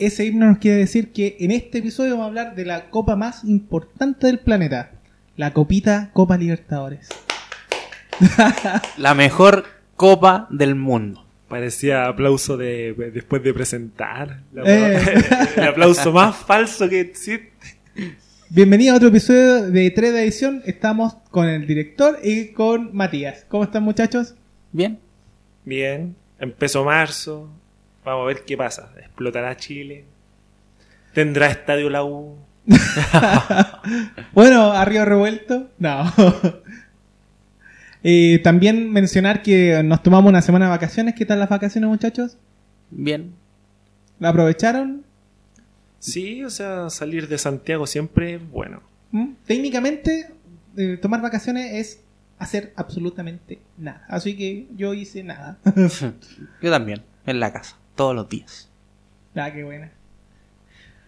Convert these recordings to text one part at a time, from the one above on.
ese himno nos quiere decir que en este episodio vamos a hablar de la copa más importante del planeta. La copita Copa Libertadores. La mejor copa del mundo. Parecía aplauso de después de presentar. La- Eh. El aplauso más falso que existe. Bienvenido a otro episodio de 3 de edición. Estamos con el director y con Matías. ¿Cómo están muchachos? Bien. Bien, empezó marzo. Vamos a ver qué pasa. ¿Explotará Chile? ¿Tendrá estadio la U? Bueno, arriba revuelto. No. Eh, también mencionar que nos tomamos una semana de vacaciones. ¿Qué tal las vacaciones muchachos? Bien. ¿La aprovecharon? Sí, o sea, salir de Santiago siempre es bueno. ¿Mm? Técnicamente, eh, tomar vacaciones es hacer absolutamente nada. Así que yo hice nada. Yo también. En la casa. Todos los días. ah, qué buena.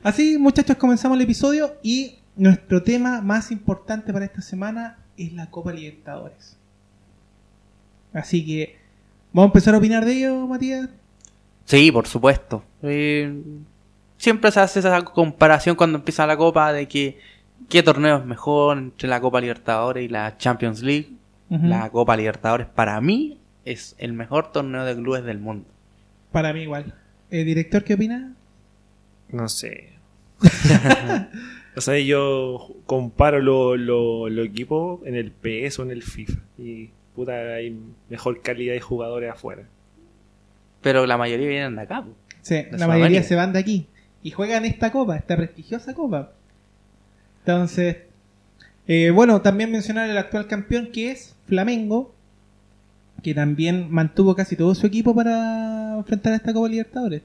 Así, muchachos, comenzamos el episodio y nuestro tema más importante para esta semana es la Copa Libertadores. Así que, ¿vamos a empezar a opinar de ello, Matías? Sí, por supuesto. Eh, siempre se hace esa comparación cuando empieza la copa de que qué torneo es mejor entre la Copa Libertadores y la Champions League. La Copa Libertadores para mí es el mejor torneo de clubes del mundo. Para mí igual. Eh, ¿Director qué opina? No sé. o sea, yo comparo los lo, lo equipos en el PS o en el FIFA. Y puta, hay mejor calidad de jugadores afuera. Pero la mayoría vienen de acá. po. Sí, la mayoría se van de aquí y juegan esta copa, esta prestigiosa copa. Entonces, eh, bueno, también mencionar el actual campeón que es Flamengo, que también mantuvo casi todo su equipo para enfrentar a esta Copa Libertadores.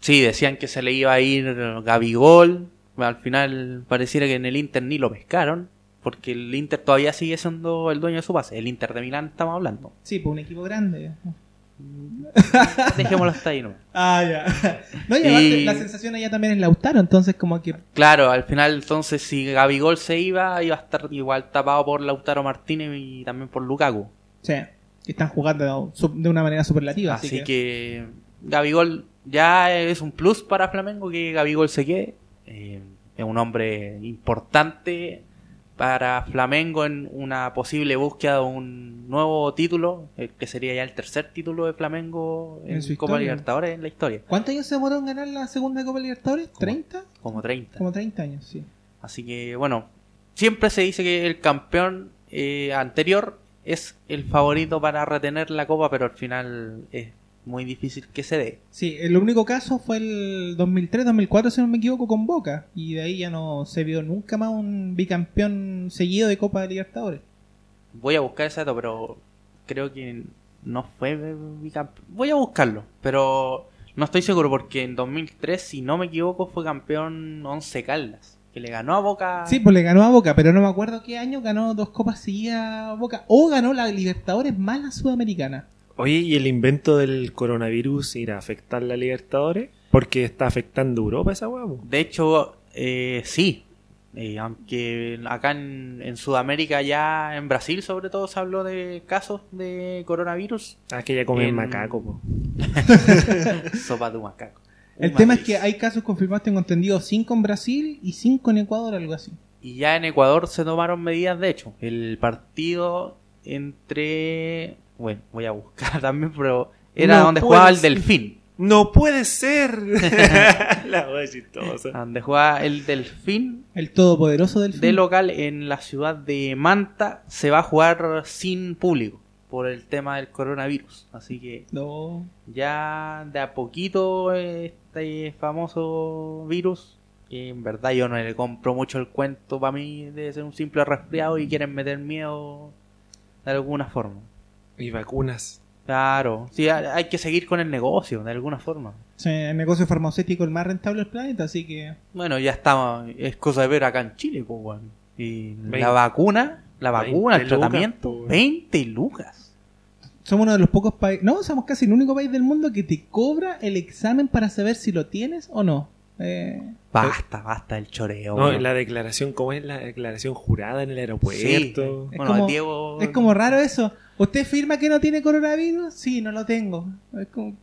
Sí, decían que se le iba a ir Gabigol. Al final pareciera que en el Inter ni lo pescaron. Porque el Inter todavía sigue siendo el dueño de su base. El Inter de Milán estamos hablando. Sí, pues un equipo grande. Dejémoslo hasta ahí, ¿no? Ah, ya. No, y Y- la sensación allá también es Lautaro, entonces como que... Claro, al final entonces si Gabigol se iba, iba a estar igual tapado por Lautaro Martínez y también por Lukaku. Sí, están jugando de una manera superlativa. Así, Así que... que Gabigol ya es un plus para Flamengo que Gabigol se quede. Eh, es un hombre importante para Flamengo en una posible búsqueda de un nuevo título, eh, que sería ya el tercer título de Flamengo en, En su Copa. Libertadores en la historia. ¿Cuántos años se demoró en ganar la segunda Copa Libertadores? ¿30? Como 30. Como 30 años, sí. Así que bueno, siempre se dice que el campeón eh, anterior es el favorito para retener la copa, pero al final es muy difícil que se dé. Sí, el único caso fue el 2003-2004, si no me equivoco, con Boca. Y de ahí ya no se vio nunca más un bicampeón seguido de Copa de Libertadores. Voy a buscar ese dato, pero creo que no fue bicampeón. Voy a buscarlo, pero no estoy seguro porque en 2003, si no me equivoco, fue campeón Once Caldas, que le ganó a Boca. Sí, pues le ganó a Boca, pero no me acuerdo qué año ganó dos copas seguidas a Boca. O ganó la Libertadores más la Sudamericana. Oye, ¿y el invento del coronavirus irá a afectar la Libertadores? Porque está afectando Europa esa huevo. De hecho, eh, sí. Eh, aunque acá en, en Sudamérica, ya en Brasil sobre todo, se habló de casos de coronavirus. Ah, que ya comen En- macaco, po. Sopa de macaco. El tema es que hay casos confirmados, tengo entendido, 5 en Brasil y 5 en Ecuador, algo así. Y ya en Ecuador se tomaron medidas, de hecho. El partido entre... Bueno, voy a buscar también, pero era No donde jugaba el ser. Delfín. ¡No puede ser! la hueá chistosa. Donde jugaba el Delfín El todopoderoso del de local en la ciudad de Manta. Se va a jugar sin público por el tema del coronavirus. Así que No. ya de a poquito este famoso virus. que en verdad yo no le compro mucho el cuento. Para mí debe ser un simple resfriado y quieren meter miedo de alguna forma. Y vacunas. Claro, sí, hay que seguir con el negocio de alguna forma. Sí, el negocio farmacéutico el más rentable del planeta, así que... Bueno, ya estamos, es cosa de ver acá en Chile, pues, weón. Y la vacuna, la vacuna, el 20 lucas, tratamiento, pues, weón. 20 lucas. Somos uno de los pocos países... No, somos casi el único país del mundo que te cobra el examen para saber si lo tienes o no. Eh, Basta, basta el choreo. No, la declaración, ¿cómo es la declaración jurada en el Sí. aeropuerto? Es Bueno, como- Diego... Es como raro eso. ¿Usted firma que no tiene coronavirus? Sí, no lo tengo. Es como...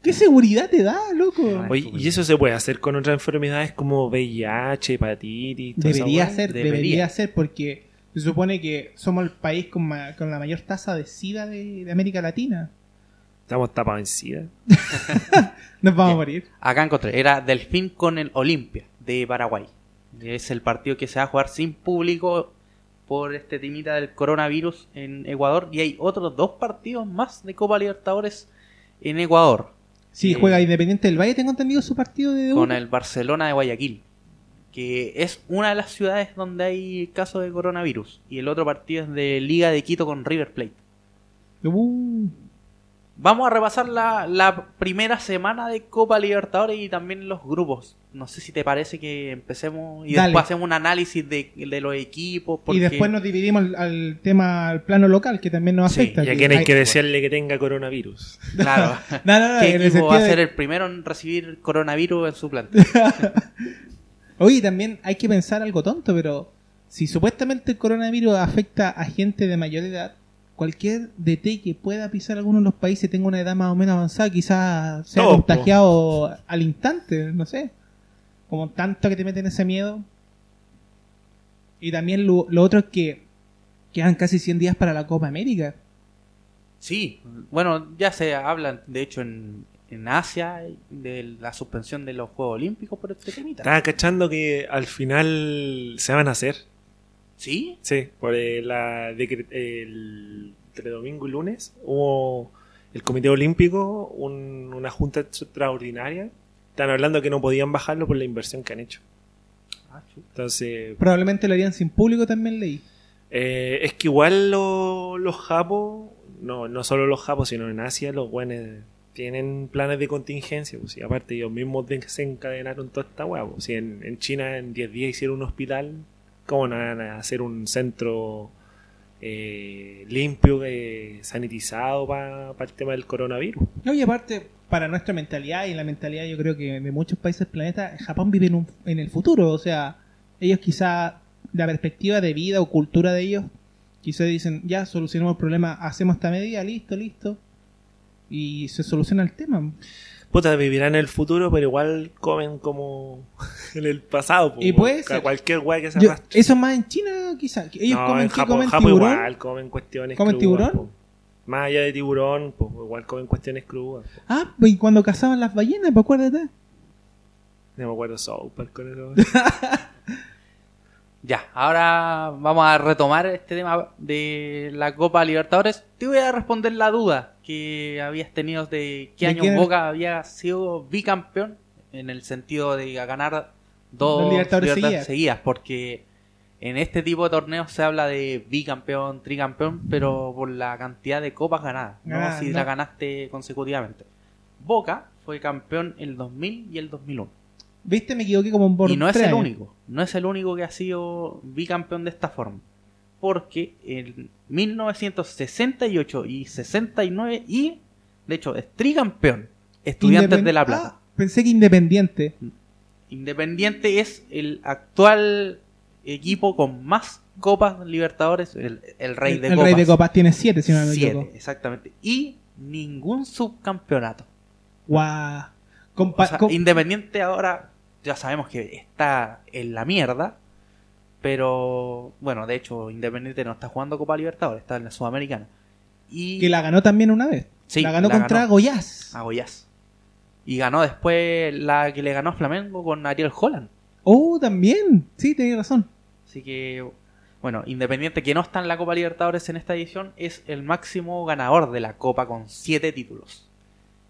¿Qué seguridad te da, loco? Oye, ¿y eso se puede hacer con otras enfermedades como VIH, hepatitis? esa Debería ser, Debería. debería. ser, porque se supone que somos el país con, ma- con la mayor tasa de SIDA de, de América Latina. Estamos tapados en SIDA. Nos vamos a morir. Acá encontré, era Delfín con el Olimpia de Paraguay. Es el partido que se va a jugar sin público por este timita del coronavirus en Ecuador. Y hay otros dos partidos más de Copa Libertadores en Ecuador. Sí, Eh, juega Independiente del Valle, tengo entendido su partido de debut. con el Barcelona de Guayaquil, que es una de las ciudades donde hay casos de coronavirus. Y el otro partido es de Liga de Quito con River Plate. Uh, Vamos a repasar la, la primera semana de Copa Libertadores y también los grupos. No sé si te parece que empecemos y Dale. después hacemos un análisis de, de los equipos. Y después nos dividimos al, al tema, al plano local, que también nos Sí, afecta. Y a que quién hay hay- que desearle que tenga coronavirus. Claro. No, no, no, ¿Qué equipo va a de- ser el primero en recibir coronavirus en su planta? Oye, también hay que pensar algo tonto, pero si supuestamente el coronavirus afecta a gente de mayor edad, cualquier DT que pueda pisar alguno de los países tenga una edad más o menos avanzada, quizás sea contagiado al instante, no sé. Como tanto que te meten ese miedo. Y también lo, lo otro es que quedan casi 100 días para la Copa América. Sí, bueno, ya se habla, de hecho, en, en Asia de la suspensión de los Juegos Olímpicos por este temita. Estaba cachando que al final se van a hacer. ¿Sí? Sí, por eh, la el, entre domingo y lunes hubo el Comité Olímpico, un- una junta extraordinaria. Están hablando que no podían bajarlo por la inversión que han hecho. Ah, Entonces, Probablemente lo harían sin público, también leí. eh, es que igual lo- los japos, no, no solo los japos, sino en Asia, los buenos tienen planes de contingencia. Pues, y aparte, ellos mismos desencadenaron toda esta hueá. pues, si en, China en 10 días hicieron un hospital, ¿cómo no van a hacer un centro eh, limpio, eh, sanitizado para el tema del coronavirus? No, y aparte, para nuestra mentalidad y la mentalidad yo creo que de muchos países del planeta, Japón vive en, un- en el futuro. O sea, ellos quizá, la perspectiva de vida o cultura de ellos, quizá dicen, ya solucionamos el problema, hacemos esta medida, listo, listo. Y se soluciona el tema. Puta, vivirán en el futuro, pero igual comen como en el pasado. pues, Y puede ser. Cualquier hueá que se Yo- arrastre. eso más en China quizá. que Ellos no, comen, en ¿qué Japón, comen Japón tiburón. igual comen cuestiones ¿Comen crudas, tiburón? po. Más allá de tiburón, pues igual comen cuestiones crudas. po. Ah, pues, y cuando cazaban las ballenas, pues acuérdate. No me acuerdo South con eso. Ya, ahora vamos a retomar este tema de la Copa Libertadores. Te voy a responder la duda que habías tenido de qué ¿De año quién? Boca había sido bicampeón en el sentido de ganar dos Libertadores seguidas. seguidas, porque en este tipo de torneos se habla de bicampeón, tricampeón, pero por la cantidad de copas ganadas, no si no. la ganaste consecutivamente. Boca fue campeón el 2000 y el 2001. ¿Viste? Me equivoqué como por Y no es el años. único, no es el único que ha sido bicampeón de esta forma. Porque en 1968 y 69 y, de hecho, es tricampeón, Estudiantes Independ- de La Plata. Ah, pensé que Independiente. Independiente es el actual equipo con más copas Libertadores, el, el rey el de el copas. Rey de Copas tiene siete, si no me Siete, equivoco. exactamente. Y ningún subcampeonato. Guau. O sea, Independiente ahora ya sabemos que está en la mierda. Pero bueno, de hecho, Independiente no está jugando Copa Libertadores, está en la Sudamericana. Y que la ganó también una vez. Sí, la ganó la contra ganó. A. Y ganó después la que le ganó a Flamengo con Ariel Holland. Oh, también. Sí, tenés razón. Así que, bueno, Independiente que no está en la Copa Libertadores en esta edición es el máximo ganador de la Copa con 7 títulos.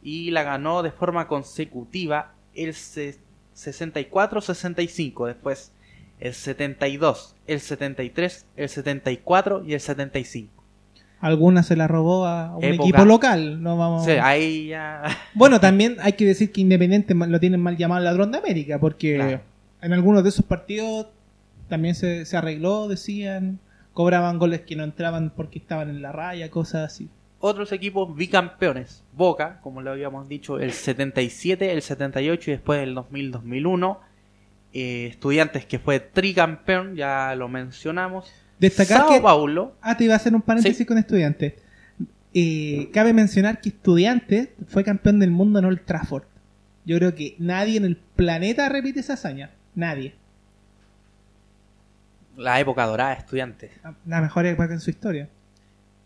Y la ganó de forma consecutiva el se- 64-65, después el 72, el 73, el 74 y el 75. Alguna se la robó a un Época. equipo local. No vamos. Sea, ahí ya... Bueno, también hay que decir que Independiente lo tienen mal llamado ladrón de América, porque Claro. en algunos de esos partidos también se, se arregló, decían, cobraban goles que no entraban porque estaban en la raya, cosas así. Otros equipos bicampeones. Boca, como lo habíamos dicho, el 77, el 78 y después el 2000-2001. Eh, estudiantes que fue tricampeón, ya lo mencionamos. Destacar Sao que... Paulo, Ah, te iba a hacer un paréntesis Sí. con estudiantes. eh, cabe mencionar que Estudiantes fue campeón del mundo en Old Trafford. Yo creo que nadie en el planeta repite esa hazaña. Nadie. La época dorada de estudiantes. La mejor época en su historia.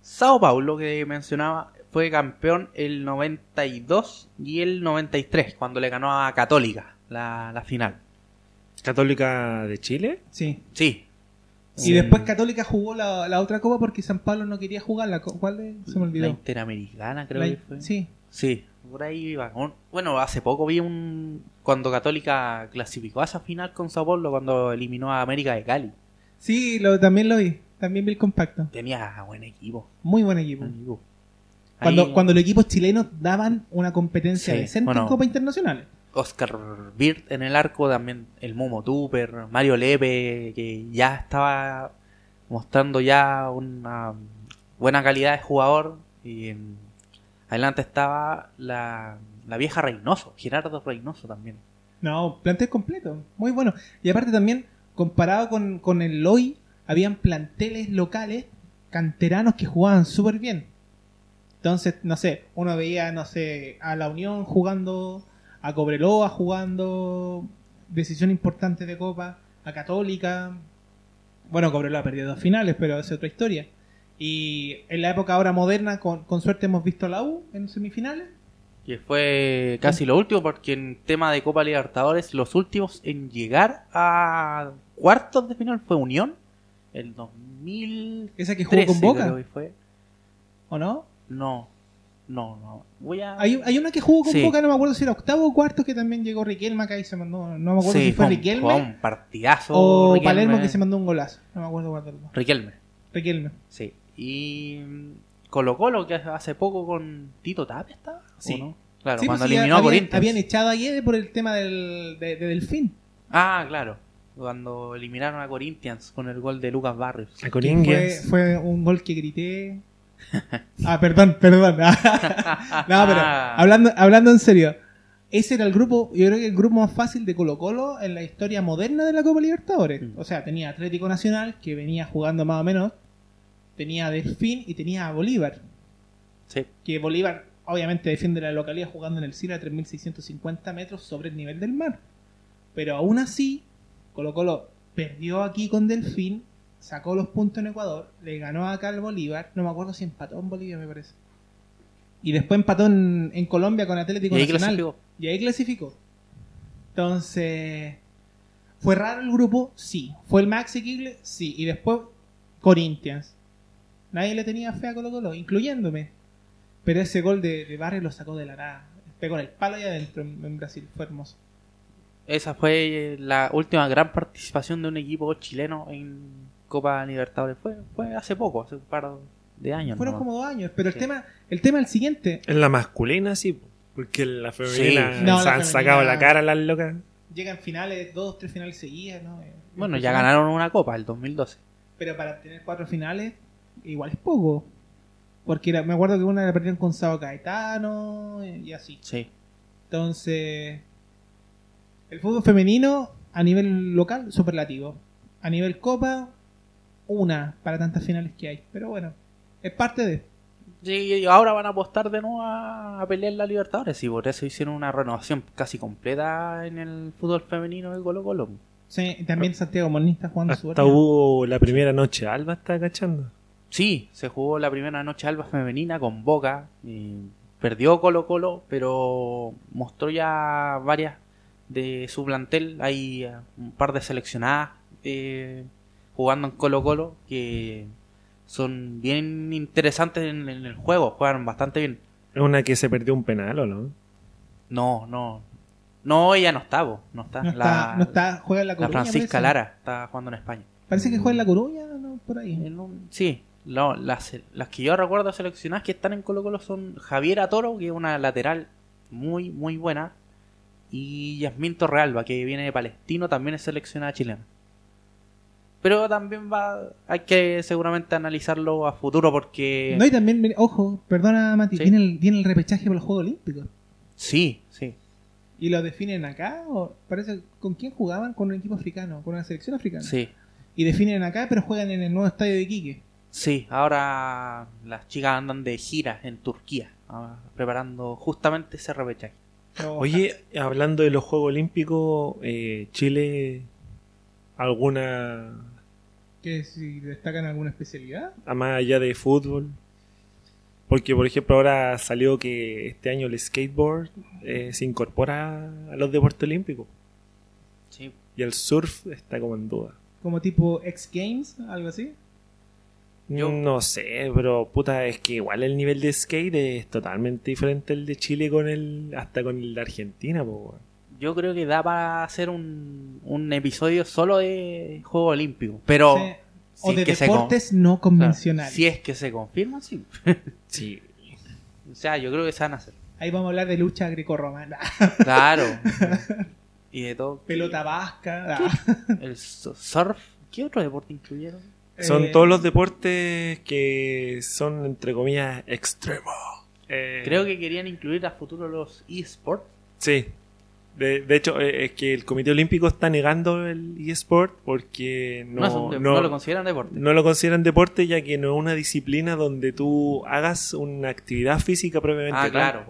Sao Paulo, que mencionaba, fue campeón el 92 y el 93, cuando le ganó a Católica la, la final. ¿Católica de Chile? Sí. Sí, Y después Católica jugó la, la otra copa porque San Pablo no quería jugar. La, co- ¿Cuál es? Se me la olvidó. Interamericana creo La- que fue. Sí. Sí, por ahí iba. Bueno, hace poco vi un... Cuando Católica clasificó a esa final con Sao Paulo, cuando eliminó a América de Cali. Sí, lo, también lo vi. También vi el compacto. Tenía buen equipo. Muy buen equipo. buen equipo. Cuando, Ahí, cuando los equipos chilenos daban una competencia Sí, decente bueno. en Copa Internacionales. Oscar Bird en el arco, también el Momo Tupper, Mario Lepe, que ya estaba mostrando ya una buena calidad de jugador. Y en- adelante estaba la, la vieja Reynoso, Gerardo Reynoso también. No, plantel completo. Muy bueno. Y aparte también, comparado con, con el hoy, habían planteles locales, canteranos que jugaban súper bien. Entonces, no sé, uno veía, no sé, a la Unión jugando, a Cobreloa jugando, decisión importante de Copa, a Católica. Bueno, Cobreloa perdió dos finales, pero es otra historia. Y en la época ahora moderna, con, con suerte hemos visto a la U en semifinales. Que fue casi lo último, porque en tema de Copa Libertadores, los últimos en llegar a cuartos de final fue Unión, el 2013. Esa que jugó con Boca. fue. ¿O no? No, no, no. Voy a. Hay, hay una que jugó con Sí. Boca, no me acuerdo si era octavo o cuarto, que también llegó Riquelme acá y se mandó. No me acuerdo Sí, si fue un- Riquelme fue un partidazo. o Riquelme. Palermo que se mandó un golazo. No me acuerdo cuál dos. Riquelme, Riquelme. sí. Y Colo Colo, que hace poco con Tito Tapia estaba. ¿o Sí. no? Claro, Sí, cuando pues, sí, eliminó a Corinthians. habían echado a Guede por el tema del, de, de Delfín. Ah, claro. Cuando eliminaron a Corinthians con el gol de Lucas Barrios. A Fue, Coringias. fue un gol que grité. Ah, perdón, perdón. no, pero Ah. hablando, hablando en serio. Ese era el grupo, yo creo que el grupo más fácil de Colo Colo en la historia moderna de la Copa Libertadores. Mm. O sea, tenía Atlético Nacional, que venía jugando más o menos. Tenía Delfín y tenía a Bolívar. Sí. Que Bolívar obviamente defiende la localidad jugando en el cielo a 3.650 metros sobre el nivel del mar. Pero aún así, Colo Colo perdió aquí con Delfín, sacó los puntos en Ecuador, le ganó acá al Bolívar, no me acuerdo si empató en Bolivia me parece. Y después empató en, en Colombia con Atlético Y ahí Nacional. clasificó. Y ahí clasificó. Entonces, ¿fue raro el grupo? Sí. ¿Fue el más asequible? Sí. Y después, Corinthians. Nadie le tenía fe a Colo Colo, incluyéndome. Pero ese gol de, de Barrio lo sacó de la nada. Pegó en el palo y adentro en, en Brasil. Fue hermoso. Esa fue la última gran participación de un equipo chileno en Copa Libertadores. Fue, fue hace poco, hace un par de años. Fueron nomás. como dos años. Pero el Sí. tema el tema es el siguiente. En la masculina, sí. Porque en la femenina Sí. No, se la han femenina- sacado la cara las locas. Llegan finales, dos, tres finales seguidas, ¿no? Eh, Bueno, ya ganaron una copa el 2012. Pero para tener cuatro finales, igual es poco. Porque era- me acuerdo que una la perdieron con Sao Caetano eh, y así. Sí. Entonces, el fútbol femenino a nivel local, superlativo. A nivel copa, una para tantas finales que hay. Pero bueno, es parte de... Sí, y ahora van a apostar de nuevo a, a pelear la Libertadores y por eso hicieron una renovación casi completa en el fútbol femenino de Colo Colo. Sí, y también Santiago está jugando Hasta bien. hubo la primera noche Alba, está cachando. Sí, se jugó la primera noche alba femenina con Boca. y perdió Colo Colo, pero mostró ya varias de su plantel. Hay eh, un par de seleccionadas eh, jugando en Colo Colo que son bien interesantes en, en el juego, juegan bastante bien. Es una que se perdió un penal, ¿o no? No, no. No, ella no está, po, no está. No Ah, la, está, no está, juega en la la Coruña. Francisca parece. Lara está jugando en España. Parece que juega en la Coruña, ¿no? Por ahí. En un- sí, no, las, las que yo recuerdo seleccionadas que están en Colo Colo son Javiera Toro, que es una lateral muy, muy buena, y Yasmín Torrealba, que viene de Palestino, también es seleccionada chilena. Pero también va, hay que seguramente analizarlo a futuro porque... No, y también, ojo, perdona Mati, Sí. tiene, el, tiene el repechaje para los Juegos Olímpicos. Sí, sí. ¿Y lo definen acá? ¿O parece con quién jugaban? Con un equipo africano, con una selección africana. Sí, Y definen acá, pero juegan en el nuevo estadio de Iquique. Sí, ahora las chicas andan de gira en Turquía, ah, preparando justamente ese repechaje. Oye, hablando de los Juegos Olímpicos, eh, Chile, ¿alguna, que si destacan alguna especialidad? a más allá de fútbol? Porque, por ejemplo, ahora salió que este año el skateboard eh, se incorpora a los deportes olímpicos Sí, y el surf está como en duda. Como tipo X Games, algo así. Yo- No sé, pero puta, es que igual el nivel de skate es totalmente diferente el de Chile con el hasta con el de Argentina, po, weón. Yo creo que da para hacer un, un episodio solo de Juego Olímpico, pero Sí. O si de que se con- deportes no claro, convencionales. si es que se confirma, sí. Sí. o sea, yo creo que se van a hacer. Ahí vamos a hablar de lucha grecorromana. Claro. y de todo. Pelota vasca. El su- surf. ¿Qué otro deporte incluyeron? Son Eh, todos los deportes que son, entre comillas, extremos. Eh, Creo que querían incluir a futuro los eSports. Sí. De, de hecho, eh, es que el Comité Olímpico está negando el eSport porque No, no, lo consideran deporte. no lo consideran deporte ya que no es una disciplina donde tú hagas una actividad física propiamente ah, claro.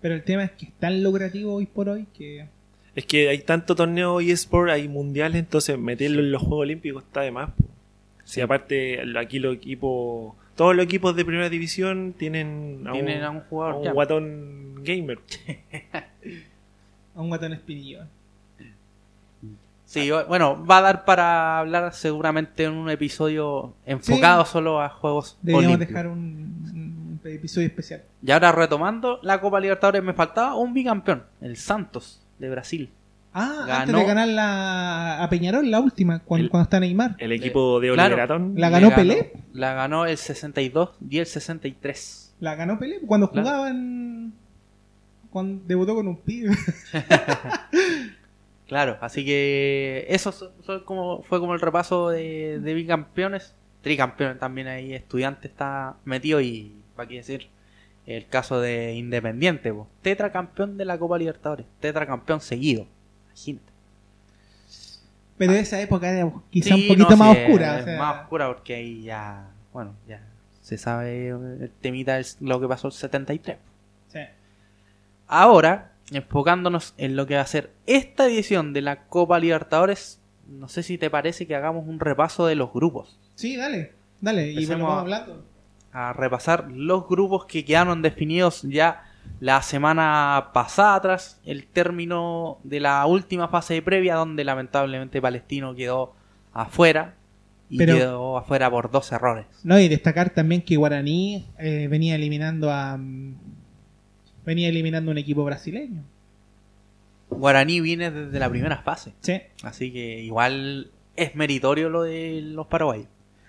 Pero el tema es que es tan lucrativo hoy por hoy que. Es que hay tanto torneo eSport, hay mundiales, entonces meterlo en los Juegos Olímpicos está de más. po. Si aparte aquí los equipos, todos los equipos de primera división tienen a Tienen un, a un jugador a un guatón gamer. A un guatón espinillo. Sí, bueno, va a dar para hablar seguramente en un episodio enfocado solo a Juegos Deberíamos Olímpicos. dejar un, un episodio especial. Y ahora retomando la Copa Libertadores, me faltaba un bicampeón, el Santos de Brasil. Ah, Ganó- antes de ganar la, a Peñarol, la última, cuando, El- cuando está Neymar. El equipo de Claro. Oliver Atom. La Le ganó Pelé. La ganó el 62 y el 63. La ganó Pelé cuando Claro. jugaban. Cuando debutó con un pibe. Claro, así que eso so- so- como, fue como el repaso de, de bicampeones. Tricampeones también ahí, estudiante está metido y, para qué decir, el caso de Independiente, po. tetracampeón de la Copa Libertadores, tetracampeón seguido. Imagínate. Pero esa época era quizá Sí, un poquito no, más sí, oscura. es o sea, más oscura porque ahí ya, bueno, ya se sabe el temita es lo que pasó el 73. Ahora, enfocándonos en lo que va a ser esta edición de la Copa Libertadores, no sé si te parece que hagamos un repaso de los grupos. Sí, dale, dale. Y bueno, vamos hablando. A repasar los grupos que quedaron definidos ya la semana pasada tras el término de la última fase de previa donde lamentablemente Palestino quedó afuera y Pero- quedó afuera por dos errores. No, y destacar también que Guaraní eh, venía eliminando a. venía eliminando un equipo brasileño. Guaraní viene desde la primera fase, Sí. así que igual es meritorio lo de los paraguayos.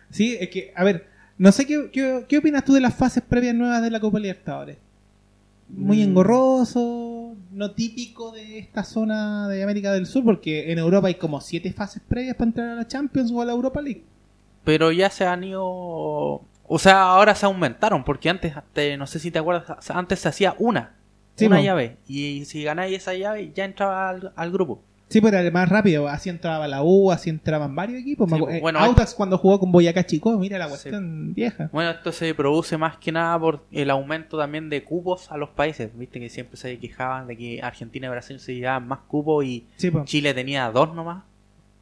Sí, es que, a ver, no sé qué, qué, qué opinas tú de las fases previas nuevas de la Copa Libertadores. Muy Mm. engorroso, no típico de esta zona de América del Sur, porque en Europa hay como siete fases previas para entrar a la Champions o a la Europa League. Pero ya se han ido. O sea, ahora se aumentaron, porque antes, hasta- no sé si te acuerdas, antes se hacía una. Sí, una llave. Y si ganáis esa llave, ya entraba al, al grupo. Sí, pero era más rápido, así entraba la U, así entraban varios equipos. Sí, eh, bueno, Audax cuando jugó con Boyacá Chico, mira la Sí. cuestión vieja. Bueno, esto se produce más que nada por el aumento también de cupos a los países. Viste que siempre se quejaban de que Argentina y Brasil se llevaban más cupos y Sí. Chile tenía dos nomás,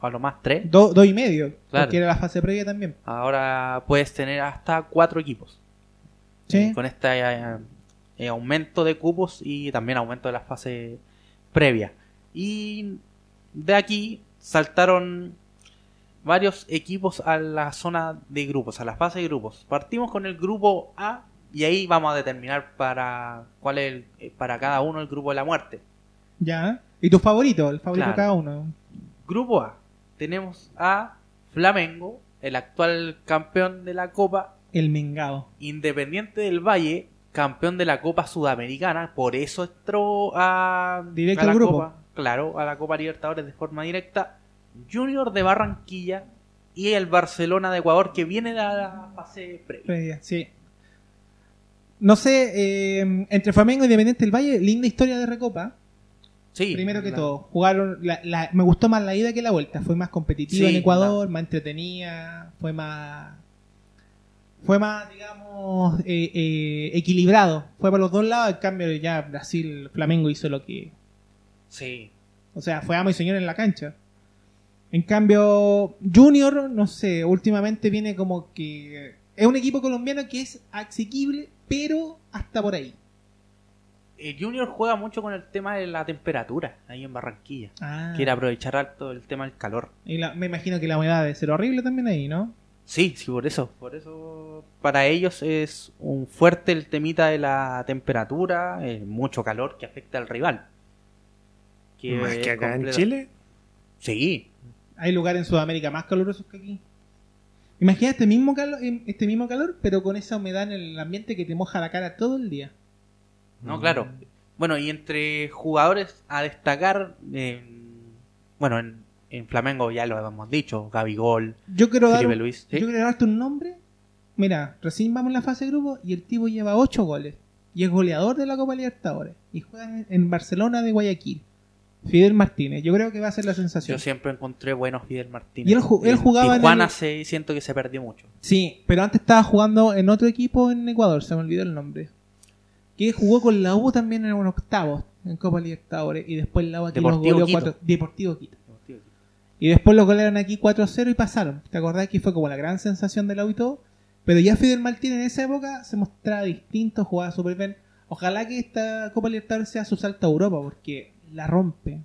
o a lo más tres. Do- dos y medio, Claro. porque era la fase previa también. Ahora puedes tener hasta cuatro equipos. Sí. Eh, con este eh, eh, aumento de cupos y también aumento de la fase previa. Y de aquí saltaron varios equipos a la zona de grupos, a la fase de grupos. Partimos con el grupo A y ahí vamos a determinar para cuál es el- para cada uno el grupo de la muerte. Ya. ¿Y tu favorito? El favorito de Claro. cada uno. Grupo A tenemos a Flamengo, el actual campeón de la Copa El Mengao. Independiente del Valle, campeón de la Copa Sudamericana, por eso entró a, Directo a la al grupo. Copa, claro, a la Copa Libertadores de forma directa. Junior de Barranquilla y el Barcelona de Ecuador que viene de la fase previa. Previa, sí. No sé, eh, entre Flamengo y Independiente del Valle, linda historia de Recopa. Sí, Primero que la- todo, jugaron. la- la- me gustó más la ida que la vuelta. Fue más competitiva Sí, en Ecuador, más entretenida, fue más. fue más, digamos, eh, eh, equilibrado. Fue para los dos lados, en cambio ya Brasil, Flamengo hizo lo que... Sí. O sea, fue amo y señor en la cancha. En cambio, Junior, no sé, últimamente viene como que... Es un equipo colombiano que es asequible, pero hasta por ahí. El Junior juega mucho con el tema de la temperatura ahí en Barranquilla. Ah. Quiere aprovechar alto el tema del calor. Y la- me imagino que la humedad debe ser horrible también ahí, ¿no? Sí, sí, por eso. Por eso para ellos es un fuerte el temita de la temperatura, eh, mucho calor que afecta al rival. Que Más que acá en Chile. Sí, Hay lugares en Sudamérica más calurosos que aquí. Imagina este mismo calor, este mismo calor, pero con esa humedad en el ambiente que te moja la cara todo el día. No, claro. Bueno, y entre jugadores a destacar, eh, bueno, en, en Flamengo ya lo hemos dicho, Gabigol, Yo quiero dar, Felipe Luis. ¿sí? yo quiero darte un nombre. Mira, recién vamos en la fase de grupo y el tipo lleva 8 goles. Y es goleador de la Copa Libertadores. Y juega en- en Barcelona de Guayaquil. Fidel Martínez. Yo creo que va a ser la sensación. Yo siempre encontré buenos Fidel Martínez. Y él ju- él En jugaba en Tijuana el- se- siento que se perdió mucho. Sí, pero antes estaba jugando en otro equipo en Ecuador, se me olvidó el nombre. Que jugó con la U también en un octavos en Copa Libertadores y después la U aquí los Deportivo goleó Quito. cuatro- Deportivo Quito. Y después lo golearon aquí 4-0 y pasaron. ¿Te acordás que fue como la gran sensación de la U y todo? Pero ya Fidel Martínez en esa época se mostraba distinto, jugaba súper bien. Ojalá que esta Copa Libertadores sea su salto a Europa porque la rompe.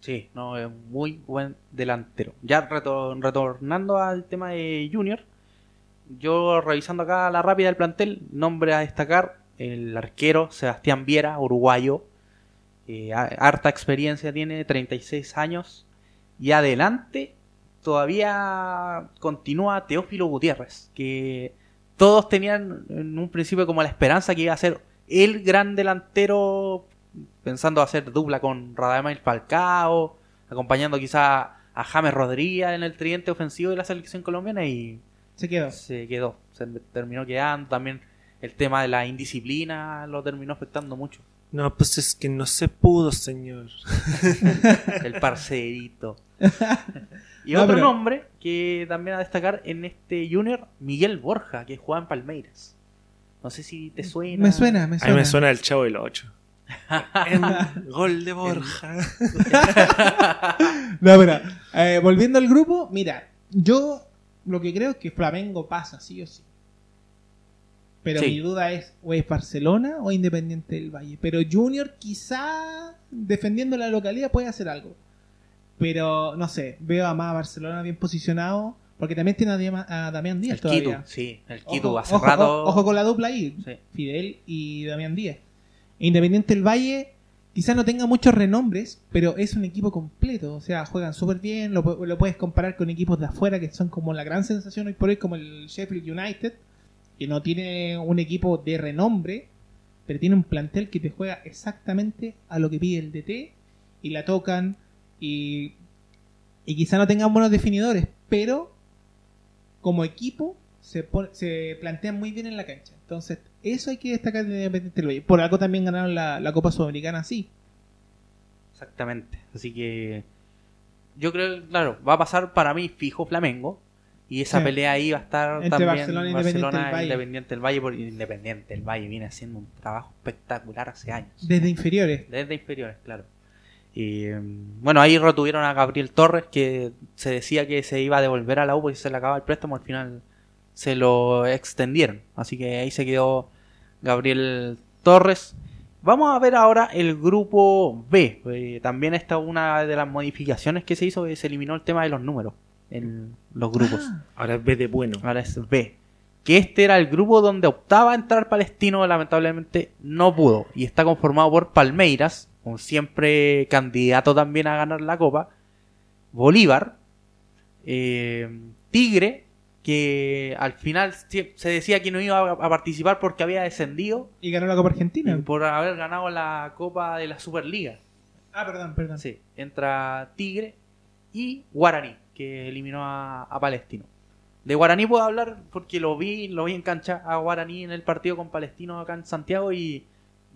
Sí, no, es muy buen delantero. Ya reto- retornando al tema de Junior, yo revisando acá la rápida del plantel, nombre a destacar, el arquero Sebastián Viera, uruguayo, eh, ha- harta experiencia tiene, 36 años, y adelante todavía continúa Teófilo Gutiérrez, que todos tenían en un principio como la esperanza que iba a ser el gran delantero pensando hacer dupla con Radamel Falcao, acompañando quizá a James Rodríguez en el tridente ofensivo de la selección colombiana y Se quedó. se quedó, se terminó quedando. También el tema de la indisciplina lo terminó afectando mucho. No, pues es que no se pudo, señor. El parcerito. y No, otro pero- nombre que también a destacar en este Junior, Miguel Borja, que juega en Palmeiras. No sé si te suena. Me suena, me A suena. mí me suena el chavo del 8. gol de Borja. No, pero, eh, volviendo al grupo, mira, yo lo que creo es que Flamengo pasa, sí o sí. Pero Sí. mi duda es, o es Barcelona o Independiente del Valle. Pero Junior quizá, defendiendo la localidad, puede hacer algo. Pero, no sé, veo a más a Barcelona bien posicionado, porque también tiene a, Damián Díaz El todavía. Kitu, sí, el Kitu hace ojo- rato. ojo con la dupla ahí, Sí. Fidel y Damián Díaz. Independiente del Valle quizás no tenga muchos renombres, pero es un equipo completo. O sea, juegan súper bien, lo, lo puedes comparar con equipos de afuera que son como la gran sensación hoy por hoy, como el Sheffield United, que no tiene un equipo de renombre, pero tiene un plantel que te juega exactamente a lo que pide el DT y la tocan y, y quizá no tengan buenos definidores, pero como equipo se, se plantean muy bien en la cancha. Entonces, eso hay que destacar de Independiente. Por algo también ganaron la, la Copa Sudamericana así. Exactamente. Así que yo creo claro, va a pasar para mí fijo Flamengo. Y esa Sí. pelea ahí va a estar Entre también Barcelona e Independiente Barcelona del Valle. Independiente del Valle, porque Independiente del Valle viene haciendo un trabajo espectacular hace años. Desde inferiores. Desde inferiores, claro. Y mm, bueno, ahí retuvieron a Gabriel Torres, que se decía que se iba a devolver a la U porque se le acababa el préstamo, al final se lo extendieron. Así que ahí se quedó Gabriel Torres. Vamos a ver ahora el grupo B. Eh, también esta una de las modificaciones que se hizo, que se eliminó el tema de los números en los grupos. Ah, Ahora es B de bueno. Ahora es B. Que este era el grupo donde optaba a entrar Palestino, lamentablemente no pudo. Y está conformado por Palmeiras, como siempre candidato también a ganar la copa. Bolívar, eh, Tigre, que al final se decía que no iba a participar porque había descendido y ganó la Copa Argentina. por haber ganado la copa de la Superliga. Ah, perdón, perdón. Sí, entra Tigre y Guaraní, eliminó a, a Palestino. De Guaraní puedo hablar porque lo vi, lo vi en cancha a Guaraní en el partido con Palestino acá en Santiago y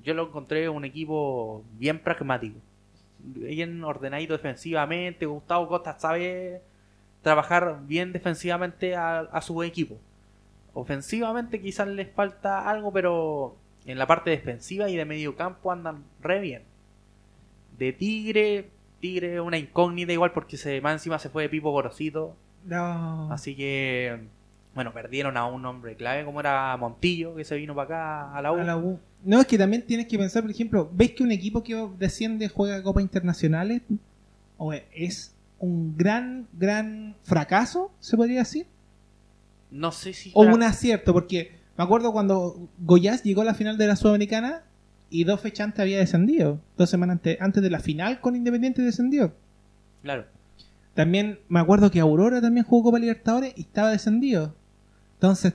yo lo encontré un equipo bien pragmático, bien ordenadito defensivamente. Gustavo Costa sabe trabajar bien defensivamente a, a su equipo. Ofensivamente quizás les falta algo, pero en la parte defensiva y de medio campo andan re bien. De Tigre, Tigre una incógnita igual porque se, más encima se fue de Pipo Gorosito. No. Así que, bueno, perdieron a un hombre clave como era Montillo, que se vino para acá a la U. A la U. No, es que también tienes que pensar, por ejemplo, ¿ves que un equipo que desciende juega Copas Internacionales? O es un gran, gran fracaso, se podría decir. No sé si... O un acierto, porque me acuerdo cuando Goiás llegó a la final de la Sudamericana y dos fechas antes había descendido. Dos semanas antes, antes de la final con Independiente descendió. Claro. También me acuerdo que Aurora también jugó Copa Libertadores y estaba descendido. Entonces,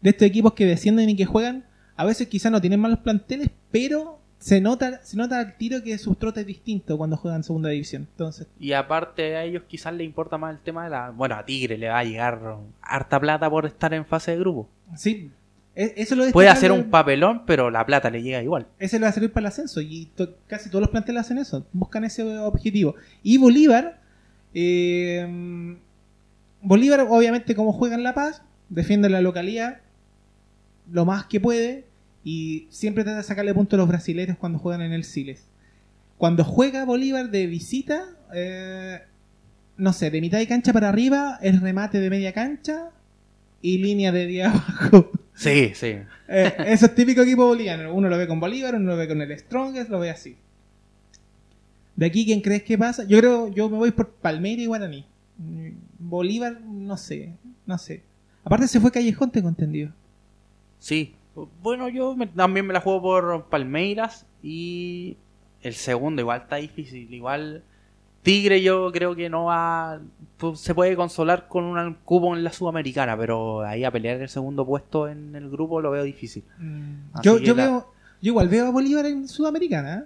de estos equipos que descienden y que juegan, a veces quizás no tienen malos planteles, pero se nota, se nota al tiro que su trote es distinto cuando juegan segunda división. Entonces, Y aparte a ellos quizás les importa más el tema de la... Bueno, a Tigre le va a llegar harta plata por estar en fase de grupo. sí, eso lo Puede hacer un papelón, pero la plata le llega igual. ese le va a servir para el ascenso y to- casi todos los planteles hacen eso, buscan ese objetivo. Y Bolívar, eh, Bolívar obviamente como juega en La Paz, defiende la localidad lo más que puede y siempre trata de sacarle punto a los brasileños cuando juegan en el Siles. Cuando juega Bolívar de visita, eh, no sé, de mitad de cancha para arriba, es remate de media cancha y línea de día abajo. Sí, sí. Eh, eso es típico equipo boliviano. Uno lo ve con Bolívar, uno lo ve con el Strongest, lo ve así. De aquí, ¿quién crees que pasa? Yo creo, yo me voy por Palmeiras y Guaraní. Bolívar, no sé, no sé. Aparte se fue Callejón, tengo entendido. Sí. Bueno, yo me- también me la juego por Palmeiras y el segundo igual está difícil. Igual Tigre yo creo que no va... se puede consolar con un cubo en la Sudamericana, pero ahí a pelear el segundo puesto en el grupo lo veo difícil. Así Yo, yo la- veo, yo igual veo a Bolívar en Sudamericana. ¿eh?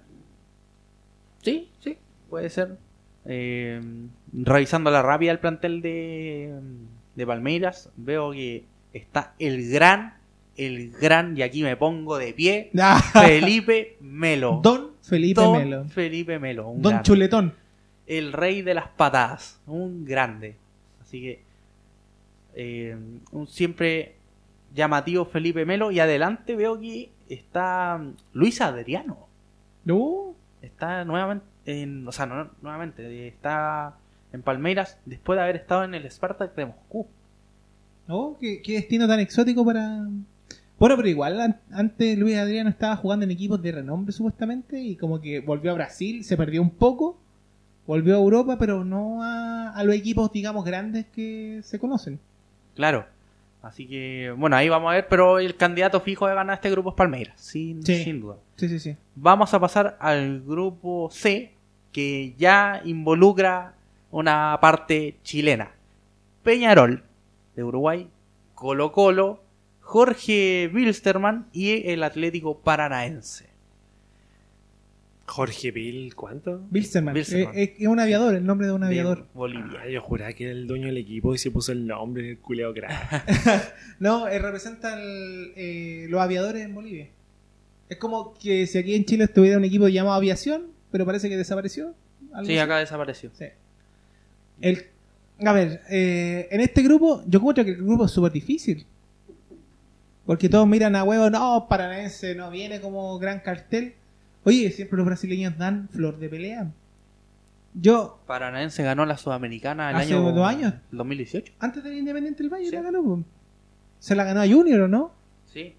Sí, sí, puede ser. Eh, revisando la rápida el plantel de, de Palmeiras, veo que está el gran, el gran, y aquí me pongo de pie, Felipe Melo. Don Felipe Don Melo. Felipe Melo, un Don grande. Chuletón. El rey de las patadas, un grande. Así que eh, un siempre llamativo Felipe Melo y adelante veo que está Luis Adriano. No. Está nuevamente, en, o sea, no, nuevamente, está en Palmeiras después de haber estado en el Spartak de Moscú. Oh, qué, qué destino tan exótico para. Bueno, pero igual an- antes Luis Adriano estaba jugando en equipos de renombre supuestamente y como que volvió a Brasil, se perdió un poco, volvió a Europa, pero no a, a los equipos, digamos, grandes que se conocen. Claro. Así que, bueno, ahí vamos a ver, pero el candidato fijo de ganar este grupo es Palmeiras, sin, Sí. sin duda. Sí, sí, sí. Vamos a pasar al grupo C, que ya involucra una parte chilena. Peñarol, de Uruguay, Colo Colo, Jorge Wilstermann y el Atlético Paranaense. Jorge Bill, ¿cuánto? Bilsterman. Eh, eh, es un aviador, el nombre de un de aviador. Bolivia. Ah, yo juraba que era el dueño del equipo y se puso el nombre del crack. No, eh, representa el, eh, los aviadores en Bolivia. Es como que si aquí en Chile estuviera un equipo llamado Aviación, pero parece que desapareció. Sí, así. acá desapareció. Sí. El, a ver, eh, en este grupo, yo encuentro que el grupo es súper difícil. Porque todos miran a huevo, no, Paranaense no viene como gran cartel. Oye, siempre los brasileños dan flor de pelea. Yo, Paranaense ganó la Sudamericana el ¿Hace año dos años? 2018. antes del Independiente del Valle, Sí. la ganó. Se la ganó a Junior, ¿o no? Sí.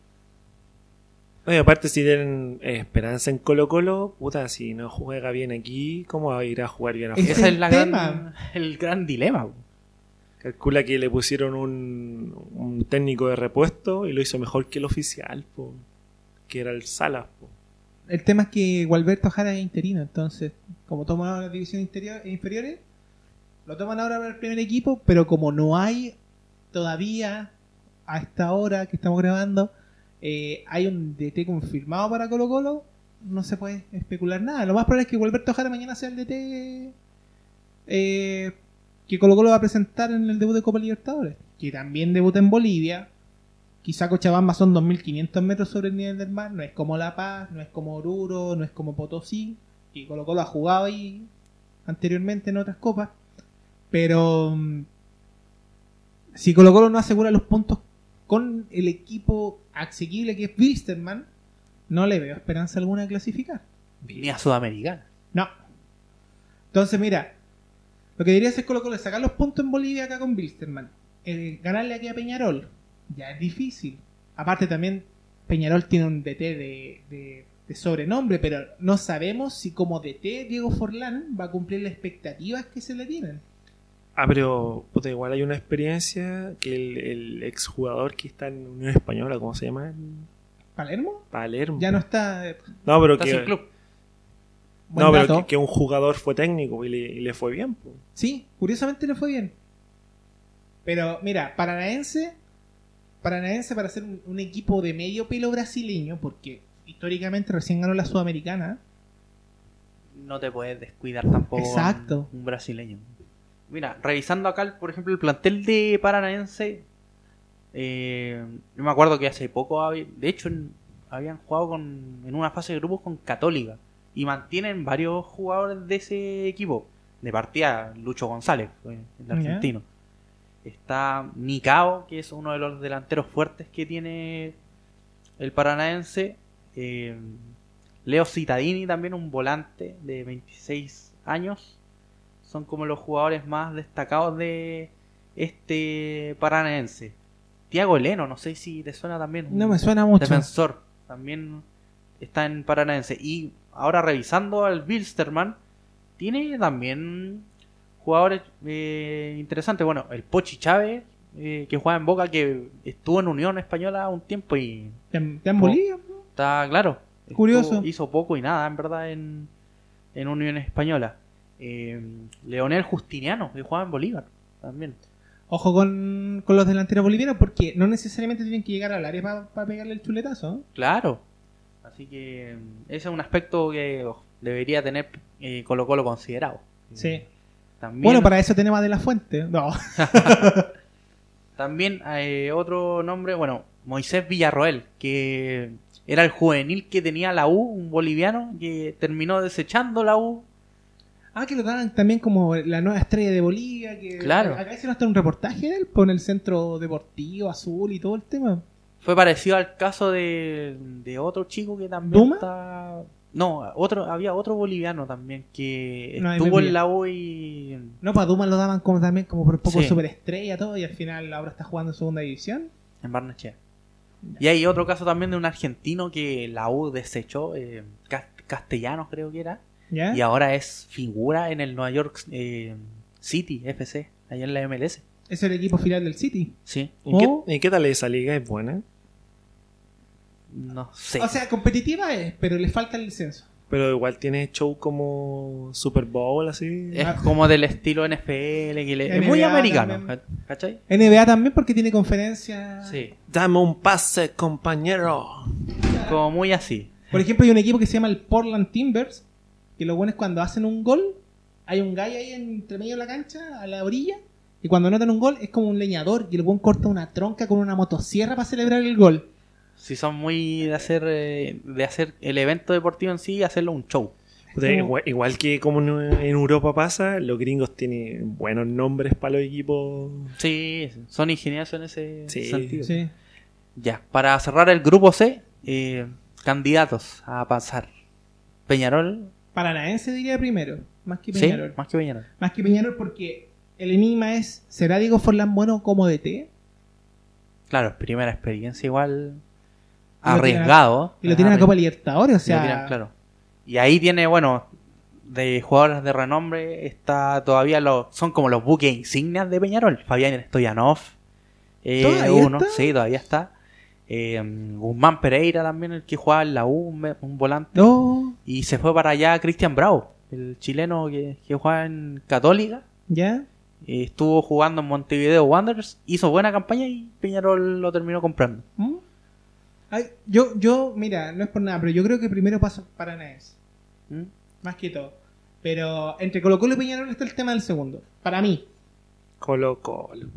Oye, aparte, si tienen eh, esperanza en Colo Colo, puta, si no juega bien aquí, ¿cómo va a ir a jugar bien afuera? Ese Ese es la el gran, el gran dilema. po. Calcula que le pusieron un, un técnico de repuesto y lo hizo mejor que el oficial, po, que era el Salas. po. El tema es que Gualberto Jara es interino, entonces, como toman ahora las divisiones inferiores, lo toman ahora para el primer equipo, pero como no hay todavía, a esta hora que estamos grabando, eh, hay un DT confirmado para Colo Colo, no se puede especular nada. Lo más probable es que Gualberto Jara mañana sea el DT eh, que Colo Colo va a presentar en el debut de Copa Libertadores, que también debuta en Bolivia, Quizá Cochabamba son 2.500 metros sobre el nivel del mar, no es como La Paz, no es como Oruro, no es como Potosí, y Colo Colo ha jugado ahí anteriormente en otras copas, pero mm, si Colo Colo no asegura los puntos con el equipo asequible que es Wilstermann, no le veo esperanza alguna de clasificar. Ni a Sudamericana. No. Entonces, mira, lo que debería hacer Colo Colo es sacar los puntos en Bolivia acá con Wilstermann. Eh, ganarle aquí a Peñarol, ya es difícil. Aparte también, Peñarol tiene un DT de, de- de sobrenombre, pero no sabemos si como DT Diego Forlán va a cumplir las expectativas que se le tienen. Ah, pero puta, igual hay una experiencia que el, el exjugador que está en Unión Española, ¿cómo se llama? ¿Palermo? Palermo. Ya no está... No, pero Está sin que, club. buen no, pero que, que un jugador fue técnico y le, y le fue bien. po. Sí, curiosamente le fue bien. Pero mira, Paranaense, Paranaense para ser un, un equipo de medio pelo brasileño, porque históricamente recién ganó la Sudamericana, No te puedes descuidar tampoco. Exacto. Un, un brasileño. Mira, revisando acá, por ejemplo, el plantel de Paranaense. eh, yo me acuerdo que hace poco, de hecho, en- habían jugado con, en una fase de grupos con Católica. Y mantienen varios jugadores de ese equipo. De partida, Lucho González, el argentino. Está Nicao, que es uno de los delanteros fuertes que tiene el Paranaense. Eh, Leo Cittadini, también un volante de 26 años. Son como los jugadores más destacados de este Paranaense. Tiago Leno, no sé si te suena también. un no me suena mucho. Defensor, también está en Paranaense. Y ahora revisando al Bilsterman, tiene también jugadores eh, interesantes. Bueno, el Pochi Chávez, eh, que juega en Boca, que estuvo en Unión Española un tiempo y ¿Ya en, ya en Oh. Bolivia? Está claro. Curioso. Estuvo- hizo poco y nada, en verdad, en, en Unión Española. Eh, Leonel Justiniano, que juega en Bolívar también. Ojo con, con los delanteros bolivianos, porque no necesariamente tienen que llegar al área para pegarle el chuletazo. ¿eh? Claro. Así que ese es un aspecto que oh, debería tener eh, Colo Colo considerado. Sí. También, Bueno, para eso tenemos a De La Fuente. No. también eh, otro nombre, bueno, Moisés Villarroel, que era el juvenil que tenía la U, un boliviano, que terminó desechando la U Ah, que lo dan también como la nueva estrella de Bolivia. Que Claro. Acá hicieron hasta un reportaje de él, por el centro deportivo azul y todo el tema. Fue parecido al caso de, de otro chico que también ¿Duma? está... No, otro, había otro boliviano también que No, estuvo en la U y... No, para Duma lo daban como también como por poco Sí. superestrella todo y al final ahora está jugando en segunda división. En Barnechea. Y hay otro caso también de un argentino que la U desechó, eh, Cas- Castellanos creo que era, ¿Ya? y ahora es figura en el Nueva York eh, City FC, allá en la MLS. Es el equipo final del City. Sí, ¿Y, qué, Oh. y qué tal esa liga? ¿Es buena? No sé. O sea, competitiva es, pero le falta el licencio. Pero igual tiene show como Super Bowl, así. es como del estilo NFL, que le- es muy americano, también. ¿cachai? NBA también porque tiene conferencia. Sí, Dame un pase, compañero. como muy así. Por ejemplo, hay un equipo que se llama el Portland Timbers, que lo bueno es cuando hacen un gol, hay un gallo ahí entre medio de la cancha, a la orilla, y cuando anotan un gol es como un leñador y el buen corta una tronca con una motosierra para celebrar el gol. Si son muy de hacer eh, de hacer el evento deportivo en sí y hacerlo un show. Igual, igual que como en, Europa pasa, los gringos tienen buenos nombres para los equipos. Sí, son ingeniosos en ese Sí. sentido. Sí. Ya, para cerrar el grupo C, eh, candidatos a pasar. Peñarol, Paranaense diría primero, más que sí, Peñarol. más que Peñarol. Más que Peñarol porque el enigma es, ¿será Diego Forlán bueno como DT? Claro, primera experiencia igual arriesgado. Y lo tiene en la Copa Libertadores, o y sea... tienen, claro. Y ahí tiene, bueno, de jugadores de renombre, está todavía los, son como los buques insignias de Peñarol. Fabián Stoyanov, eh, ¿Todavía uno, está? sí, todavía está. Eh, Guzmán Pereira también, el que jugaba en la U, un, volante. No, Y se fue para allá Cristian Bravo, el chileno que, que juega en Católica. ¿ya? Eh, estuvo jugando en Montevideo Wanderers, hizo buena campaña y Peñarol lo terminó comprando. ¿Mm? Ay, yo, yo, mira, no es por nada, pero yo creo que primero pasa Paranaense. ¿Mm? Más que todo. Pero entre Colo Colo y Peñarol está el tema del segundo. Para mí. Colo Colo.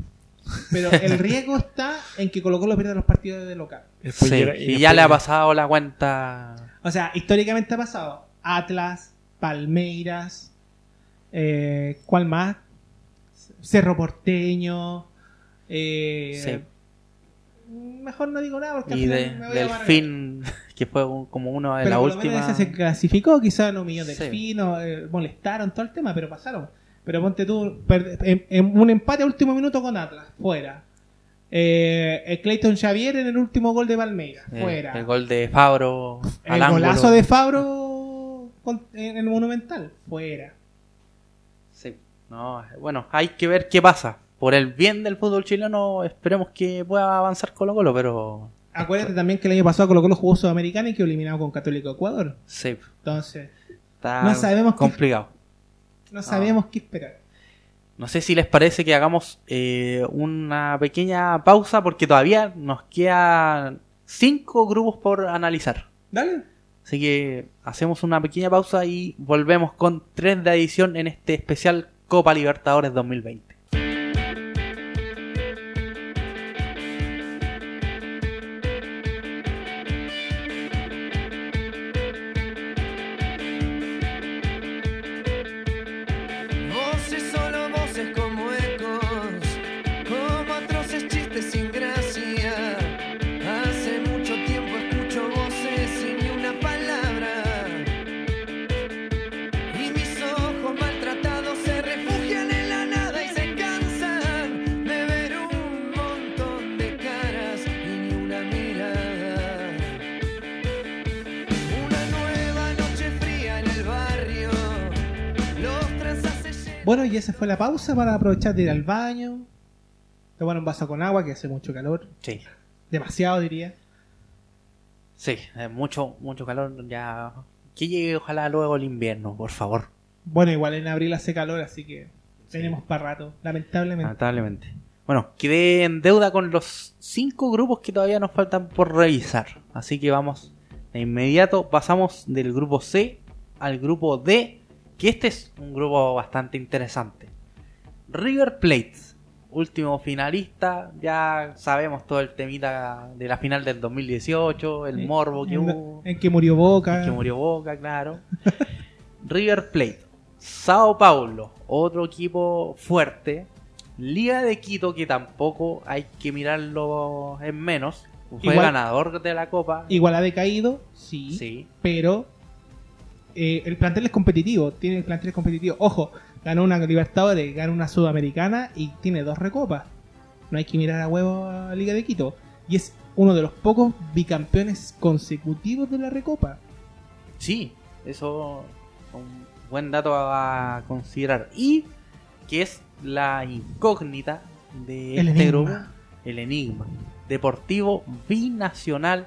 Pero el riesgo está en que Colo Colo pierda los partidos de local. Sí, llega- y ya le ha pasado la cuenta. O sea, históricamente ha pasado. Atlas, Palmeiras, eh, ¿cuál más? Cerro Porteño, eh, Sí. Mejor no digo nada porque Y de, me voy a amargar. Delfín, que fue un- como uno de Pero la por lo menos última. ese se clasificó, quizás no humilló Sí. Delfín, o, eh, molestaron todo el tema, pero pasaron. Pero ponte tú, en, en un empate a último minuto con Atlas, fuera. Eh, el Clayton Xavier en el último gol de Palmeiras, eh, fuera. el gol de Fabro El al ángulo. golazo de Fabro con- en el Monumental, fuera. Sí. No, bueno, hay que ver qué pasa. Por el bien del fútbol chileno, esperemos que pueda avanzar Colo Colo, pero Acuérdate también que el año pasado Colo Colo jugó Sudamericana y quedó eliminado con Católico Ecuador. sí, Entonces, está No sabemos qué- complicado. no sabemos qué esperar. No sé si les parece que hagamos eh, una pequeña pausa porque todavía nos quedan cinco grupos por analizar. Dale. Así que hacemos una pequeña pausa y volvemos con tres de edición en este especial Copa Libertadores 2020. Bueno, y esa fue la pausa para aprovechar de ir al baño. Tomar un vaso con agua que hace mucho calor. Sí, Demasiado diría. sí, eh, mucho, mucho calor ya. Que llegue ojalá luego el invierno, por favor. Bueno, igual en abril hace calor, así que tenemos para rato, lamentablemente. Lamentablemente. Bueno, quedé en deuda con los cinco grupos que todavía nos faltan por revisar. Así que vamos de inmediato. Pasamos del grupo C al grupo D, que este es un grupo bastante interesante. River Plate, último finalista. Ya sabemos todo el temita de la final del 2018, el morbo que en, hubo. en que murió Boca. Que murió Boca, claro. River Plate. Sao Paulo, otro equipo fuerte. Liga de Quito, que tampoco hay que mirarlo en menos. Fue Igual- ganador de la Copa. Igual ha decaído, sí, Sí, pero eh, el plantel es competitivo. Tiene el plantel es competitivo. Ojo, ganó una Libertadores, ganó una Sudamericana y tiene dos recopas. No hay que mirar a huevo a Liga de Quito. Y es uno de los pocos bicampeones consecutivos de la recopa. sí, eso un buen dato a considerar. Y que es la incógnita de El este enigma. grupo, el enigma. Deportivo Binacional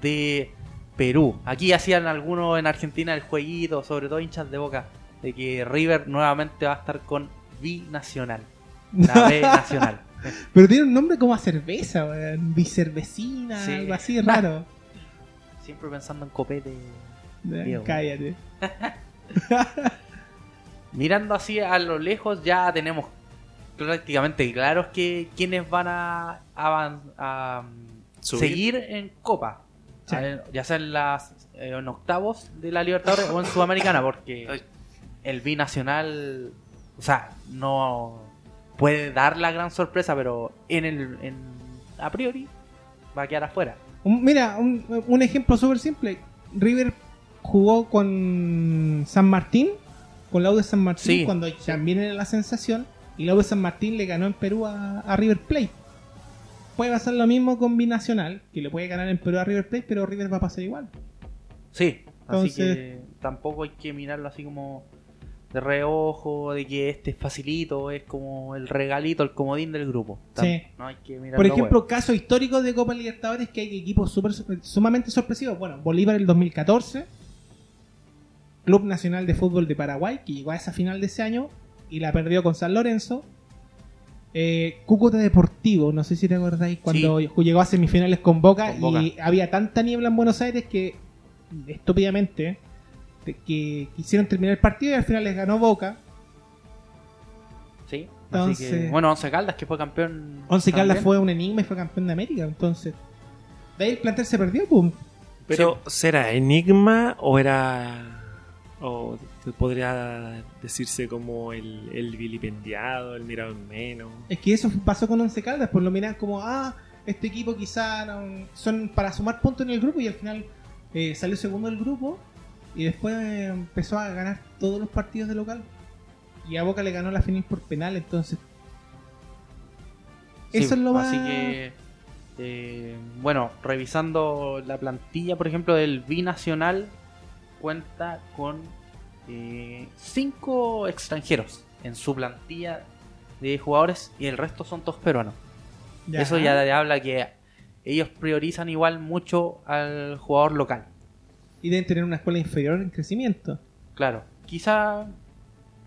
de Perú. Aquí hacían algunos en Argentina el jueguito, sobre todo hinchas de boca, de que River nuevamente va a estar con Binacional. La B Nacional. Pero tiene un nombre como a cerveza, weón. Bicervecina, Sí. algo así raro. Siempre pensando en copete. Diego. Cállate. Mirando así a lo lejos ya tenemos prácticamente claros que quienes van a, mm, seguir en Copa. Sí. Ya sea en las eh, en octavos de la Libertadores o en Sudamericana, porque el binacional, o sea, no puede dar la gran sorpresa, pero en el en, a priori va a quedar afuera. Un- mira, un, un ejemplo súper simple. River jugó con San Martín, con la U de San Martín, Sí, cuando también era la sensación, y la U de San Martín le ganó en Perú a, a River Plate. Puede pasar lo mismo con Binacional, que le puede ganar en Perú a River Plate, pero River va a pasar igual. Sí, así Entonces- que tampoco hay que mirarlo así como de reojo, de que este es facilito, es como el regalito, el comodín del grupo. Sí. No hay que mirarlo Por ejemplo, casos históricos de Copa Libertadores que hay equipos super, sumamente sorpresivos. Bueno, Bolívar el 2014, Club Nacional de Fútbol de Paraguay, que llegó a esa final de ese año y la perdió con San Lorenzo. Eh, Cúcuta Deportivo, no sé si te acordáis, cuando llegó a semifinales con Boca, Con Boca. y había tanta niebla en Buenos Aires que estúpidamente que quisieron terminar el partido y al final les ganó Boca. Sí, Entonces- así que, bueno, Once Caldas que fue campeón. Once Caldas también. fue un enigma y fue campeón de América, entonces de ahí el plantel se perdió, pum. Pero, ¿será enigma o era. o podría decirse como el, el vilipendiado, el mirado en menos? Es que eso pasó con Once Caldas, pues lo miran como, ah, este equipo quizá no- son para sumar puntos en el grupo y al final eh, salió segundo del grupo y después eh, empezó a ganar todos los partidos de local. Y a Boca le ganó la final por penal, entonces Sí, eso es lo más... Así que, eh, bueno, revisando la plantilla, por ejemplo, del binacional, cuenta con eh, cinco extranjeros en su plantilla de jugadores y el resto son todos peruanos. Ya. Eso ya te habla que ellos priorizan igual mucho al jugador local. Y deben tener una escuela inferior en crecimiento. Claro, quizá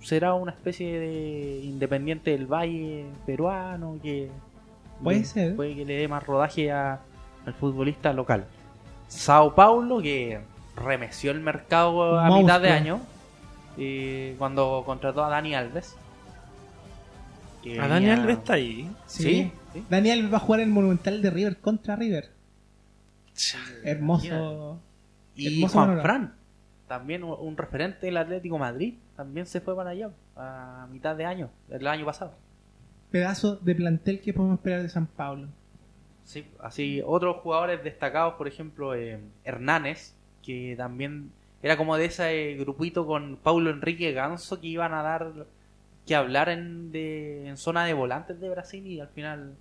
será una especie de independiente del Valle peruano que Puede le- ser. puede que le dé más rodaje a- al futbolista local. Sao Paulo que remeció el mercado a Monstruo. mitad de año eh, cuando contrató a Dani Alves. que A Dani venía- Alves está ahí. Sí, sí. Daniel va a jugar el Monumental de River contra River. Hermoso. Y Hermoso Juan panorama. Fran, también un- un referente del Atlético Madrid, también se fue para allá a mitad de año, el año pasado. Pedazo de plantel que podemos esperar de San Pablo. Sí, así otros jugadores destacados, por ejemplo, eh, Hernández, que también era como de ese grupito con Paulo Enrique Ganso que iban a dar que hablar en, de, en zona de volantes de Brasil y al final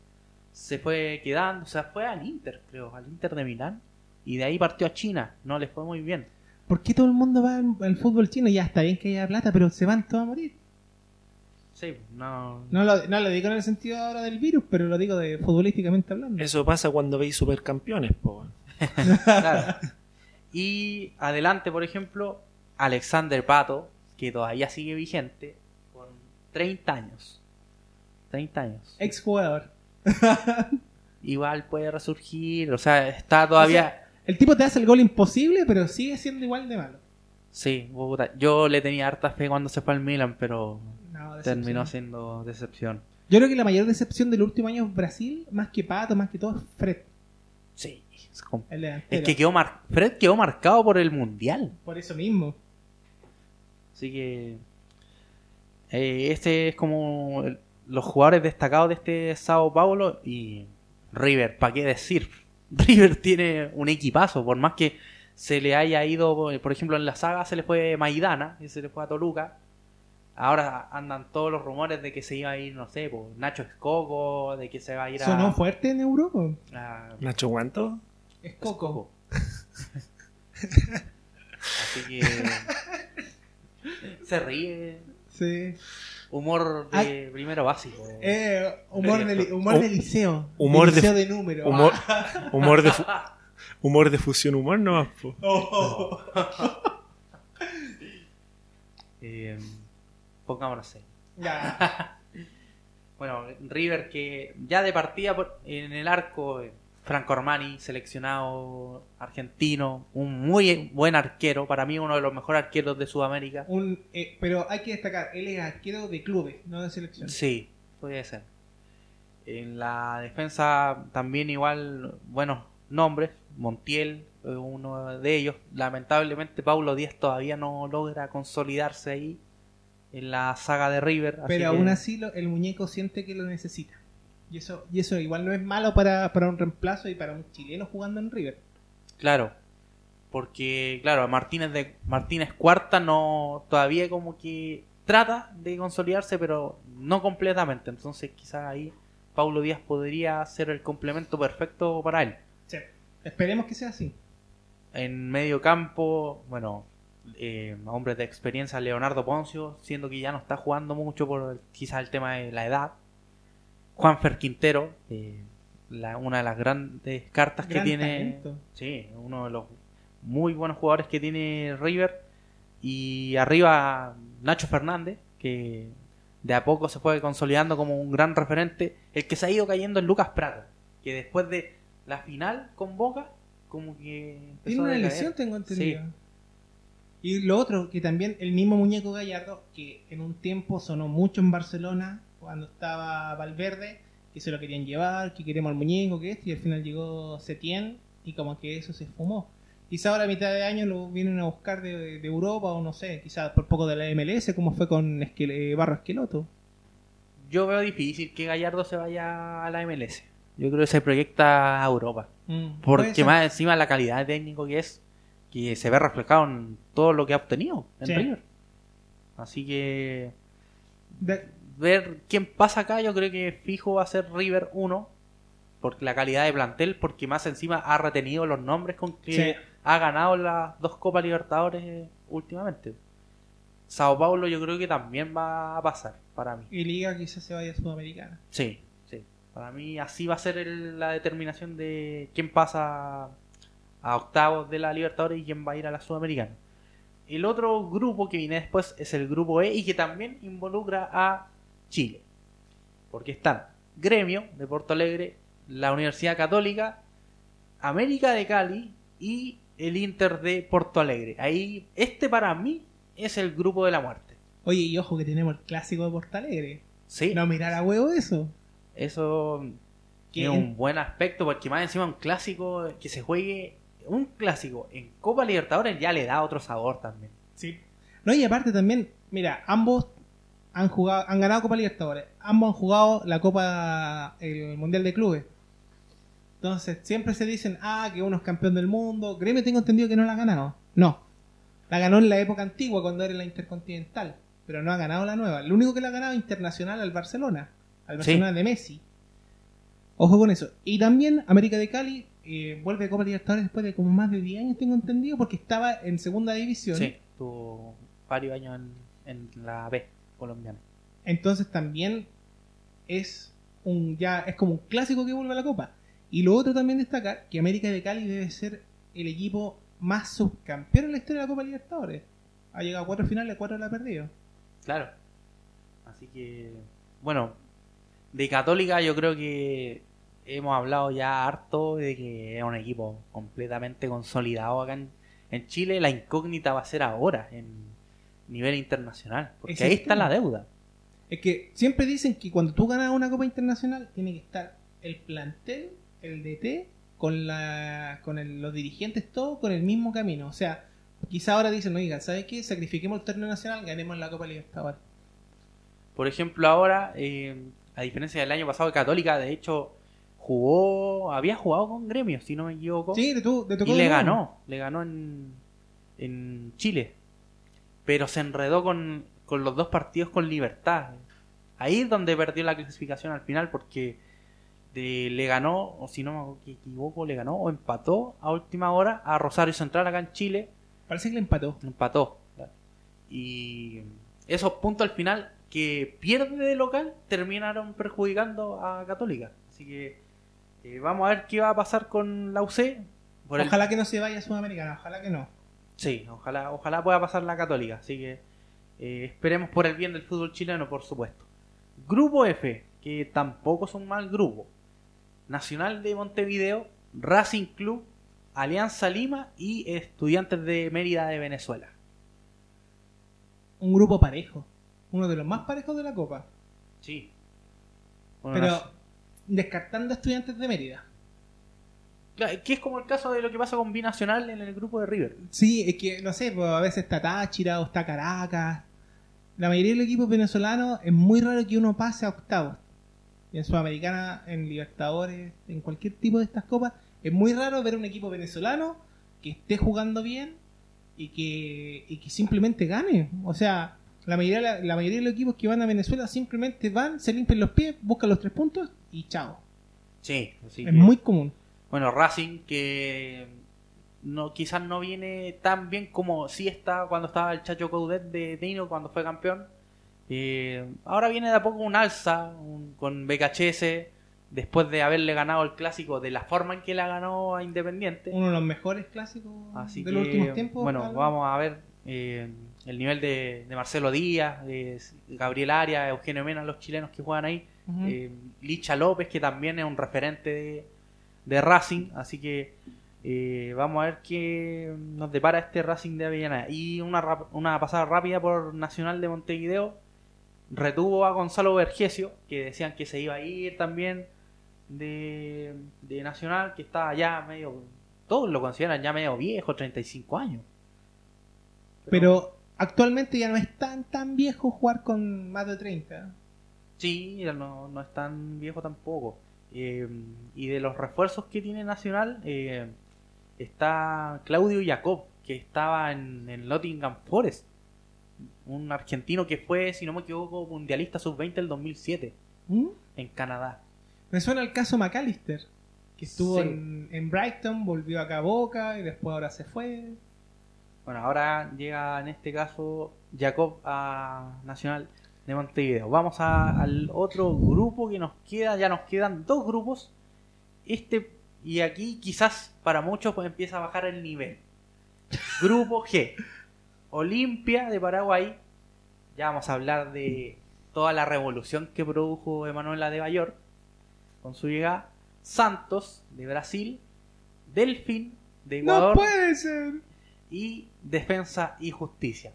se fue quedando, o sea, fue al Inter, creo, al Inter de Milán y de ahí partió a China, no les fue muy bien. ¿Por qué todo el mundo va al, al fútbol chino? Ya está bien que haya plata, pero se van todos a morir. Sí, no, No lo, no lo digo en el sentido ahora del virus, pero lo digo de futbolísticamente hablando. Eso pasa cuando veis supercampeones, po. Claro. Y adelante, por ejemplo, Alexander Pato, que todavía sigue vigente, con 30 años. 30 años. Exjugador. Igual puede resurgir, o sea, está todavía... El tipo te hace el gol imposible, pero sigue siendo igual de malo. Sí, yo le tenía harta fe cuando se fue al Milan, pero No, terminó siendo decepción. Yo creo que la mayor decepción del último año es Brasil, más que Pato, más que todo, es Fred. Sí, es, que quedó mar- Fred quedó marcado por el Mundial. Por eso mismo. Así que eh, este es como el- los jugadores destacados de este Sao Paulo y River, ¿para qué decir? River tiene un equipazo, por más que se le haya ido, por ejemplo, en la saga se le fue Maidana y se le fue a Toluca. Ahora andan todos los rumores de que se iba a ir, no sé, pues, Nacho Escoco, de que se va a ir a... Sonó fuerte en Europa. a- Nacho Guanto. Es Coco. Así que... se ríe. Sí. Humor de primero básico. Eh, humor, de, humor de liceo. Humor de- liceo de, número. Humor, humor, de, humor de fusión humor nomás, po. Oh. Eh, pongámonos serios. Ya. Bueno, River que ya de partida por- en el arco, eh, Franco Armani, seleccionado argentino, un muy buen arquero, para mí uno de los mejores arqueros de Sudamérica. Un, eh, pero hay que destacar, él es arquero de clubes, no de selección. Sí, puede ser. En la defensa también igual buenos nombres, Montiel, eh, uno de ellos. Lamentablemente Paulo Díaz todavía no logra consolidarse ahí en la saga de River. así pero que- aún así lo- el muñeco siente que lo necesita. Y eso, y eso igual no es malo para, para un reemplazo y para un chileno jugando en River. Claro, porque claro, Martínez de Martínez Cuarta no todavía como que trata de consolidarse, pero no completamente. Entonces quizás ahí Paulo Díaz podría ser el complemento perfecto para él. Sí. Esperemos que sea así. En medio campo, bueno, eh, hombres de experiencia, Leonardo Poncio, siendo que ya no está jugando mucho por quizás el tema de la edad. Juanfer Quintero, eh, la- una de las grandes cartas Gran que tiene. talento. Sí, uno de los muy buenos jugadores que tiene River. Y arriba Nacho Fernández, que de a poco se fue consolidando como un gran referente. El que se ha ido cayendo es Lucas Prado, que después de la final con Boca, como que... Tiene una lesión, tengo entendido. Sí. Y lo otro, que también el mismo muñeco Gallardo, que en un tiempo sonó mucho en Barcelona, cuando estaba Valverde, que se lo querían llevar, que queremos al muñeco, que esto, y al final llegó Setien, y como que eso se fumó. Quizá ahora a mitad de año lo vienen a buscar de, de Europa, o no sé, quizás por poco de la MLS, como fue con Esquel- eh, Barro Esqueloto. Yo veo difícil que Gallardo se vaya a la MLS. Yo creo que se proyecta a Europa. Mm, Porque más encima la calidad de técnico que es, que se ve reflejado en todo lo que ha obtenido en Sí. River. Así que De- ver quién pasa acá, yo creo que fijo va a ser River 1, porque la calidad de plantel, porque más encima ha retenido los nombres con que Sí. ha ganado las dos Copas Libertadores últimamente. Sao Paulo yo creo que también va a pasar para mí. Y Liga quizás se vaya a Sudamericana. Sí, sí. Para mí así va a ser el- la determinación de quién pasa a octavos de la Libertadores y quién va a ir a la Sudamericana. El otro grupo que viene después es el grupo E y que también involucra a Chile. Porque están Gremio de Porto Alegre, la Universidad Católica, América de Cali y el Inter de Porto Alegre. Ahí, este para mí es el grupo de la muerte. Oye, y ojo que tenemos el clásico de Porto Alegre. Sí. No mirar a huevo eso. Eso en- un buen aspecto porque más encima un clásico que se juegue un clásico en Copa Libertadores ya le da otro sabor también. Sí. No, y aparte también, mira, ambos han jugado, han ganado Copa Libertadores. Ambos han jugado la Copa, el Mundial de Clubes. Entonces, siempre se dicen, ah, que uno es campeón del mundo. Gremio tengo entendido que no la ha ganado. No. La ganó en la época antigua, cuando era la Intercontinental. Pero no ha ganado la nueva. Lo único que la ha ganado internacional al Barcelona. Al Sí. Barcelona de Messi. Ojo con eso. Y también América de Cali eh, vuelve a Copa Libertadores después de como más de 10 años, tengo entendido, porque estaba en segunda división. Sí, tuvo varios años en, en la B colombiana. Entonces también es un ya es como un clásico que vuelve a la Copa. Y lo otro también destacar que América de Cali debe ser el equipo más subcampeón en la historia de la Copa Libertadores. Ha llegado a cuatro finales, cuatro la ha perdido. Claro. Así que, bueno, de Católica yo creo que hemos hablado ya harto de que es un equipo completamente consolidado acá en, en Chile. La incógnita va a ser ahora en nivel internacional. Porque ahí está la deuda. Es que siempre dicen que cuando tú ganas una Copa Internacional tiene que estar el plantel, el DT, con la con el- los dirigentes, todos con el mismo camino. O sea, quizá ahora dicen, oiga, ¿sabes qué? Sacrifiquemos el torneo nacional, ganemos la Copa Libertadores. Por ejemplo, ahora, eh, a diferencia del año pasado, Católica, de hecho, jugó, había jugado con Gremio, si no me equivoco. Sí, de tu, de tocó y le ganó, le ganó en, en Chile. Pero se enredó con, con los dos partidos con libertad. Ahí es donde perdió la clasificación al final porque de- le ganó, o si no me equivoco, le ganó o empató a última hora a Rosario Central acá en Chile. Parece que le empató. Empató. Y esos puntos al final que pierde de local terminaron perjudicando a Católica. Así que eh, vamos a ver qué va a pasar con la UC. Por el- Ojalá que no se vaya a Sudamericana, ojalá que no. Sí, ojalá, ojalá pueda pasar la Católica. Así que eh, esperemos por el bien del fútbol chileno, por supuesto. Grupo F, que tampoco es un mal grupo. Nacional de Montevideo, Racing Club, Alianza Lima y Estudiantes de Mérida de Venezuela. Un grupo parejo. Uno de los más parejos de la Copa. Sí. Bueno, Pero descartando estudiantes de Mérida. Que es como el caso de lo que pasa con Binacional en el grupo de River. Sí, es que, no sé, pues, a veces está Táchira o está Caracas. La mayoría de los equipos venezolanos es muy raro que uno pase a octavos. Y en Sudamericana, en Libertadores, en cualquier tipo de estas copas, es muy raro ver un equipo venezolano que esté jugando bien y que, y que simplemente gane. O sea, la mayoría, la, la mayoría de los equipos que van a Venezuela simplemente van, se limpian los pies, buscan los tres puntos y chao. Sí, así es que- muy común. Bueno, Racing que no quizás no viene tan bien como sí está cuando estaba el Chacho Coudet de Dino cuando fue campeón. Eh, ahora viene de a poco un alza un- con BKHS después de haberle ganado el clásico de la forma en que la ganó a Independiente. Uno de los mejores clásicos Así de que, los últimos tiempos. bueno, vamos a ver eh, el nivel de, de Marcelo Díaz, de Gabriel Arias, Eugenio Mena, los chilenos que juegan ahí. Eh, Licha López, que también es un referente de, de Racing, así que eh, vamos a ver qué nos depara este Racing de Avellaneda. Y una, una pasada rápida por Nacional de Montevideo, retuvo a Gonzalo Vergesio, que decían que se iba a ir también de, de Nacional, que estaba ya medio, todos lo consideran ya medio viejo, 35 años. Pero actualmente ya no es tan tan viejo jugar con más de 30. Sí, no, no es tan viejo tampoco. Eh, y de los refuerzos que tiene Nacional eh, está Claudio Jacob, que estaba en, Nottingham Forest. Un argentino que fue, si no me equivoco, mundialista sub-20 el 2007 ¿Mm? en Canadá. Me suena el caso McAllister, que estuvo Sí. en, en Brighton, volvió acá a Boca y después ahora se fue. Bueno, ahora llega en este caso Jacob a Nacional de Montevideo. Vamos a- al otro grupo que nos queda, ya nos quedan dos grupos. Este y aquí quizás para muchos pues empieza a bajar el nivel. Grupo G. Olimpia de Paraguay. Ya vamos a hablar de toda la revolución que produjo Emanuela de Bayor con su llegada. Santos de Brasil. Delfín de Ecuador ¡No puede ser! y Defensa y Justicia.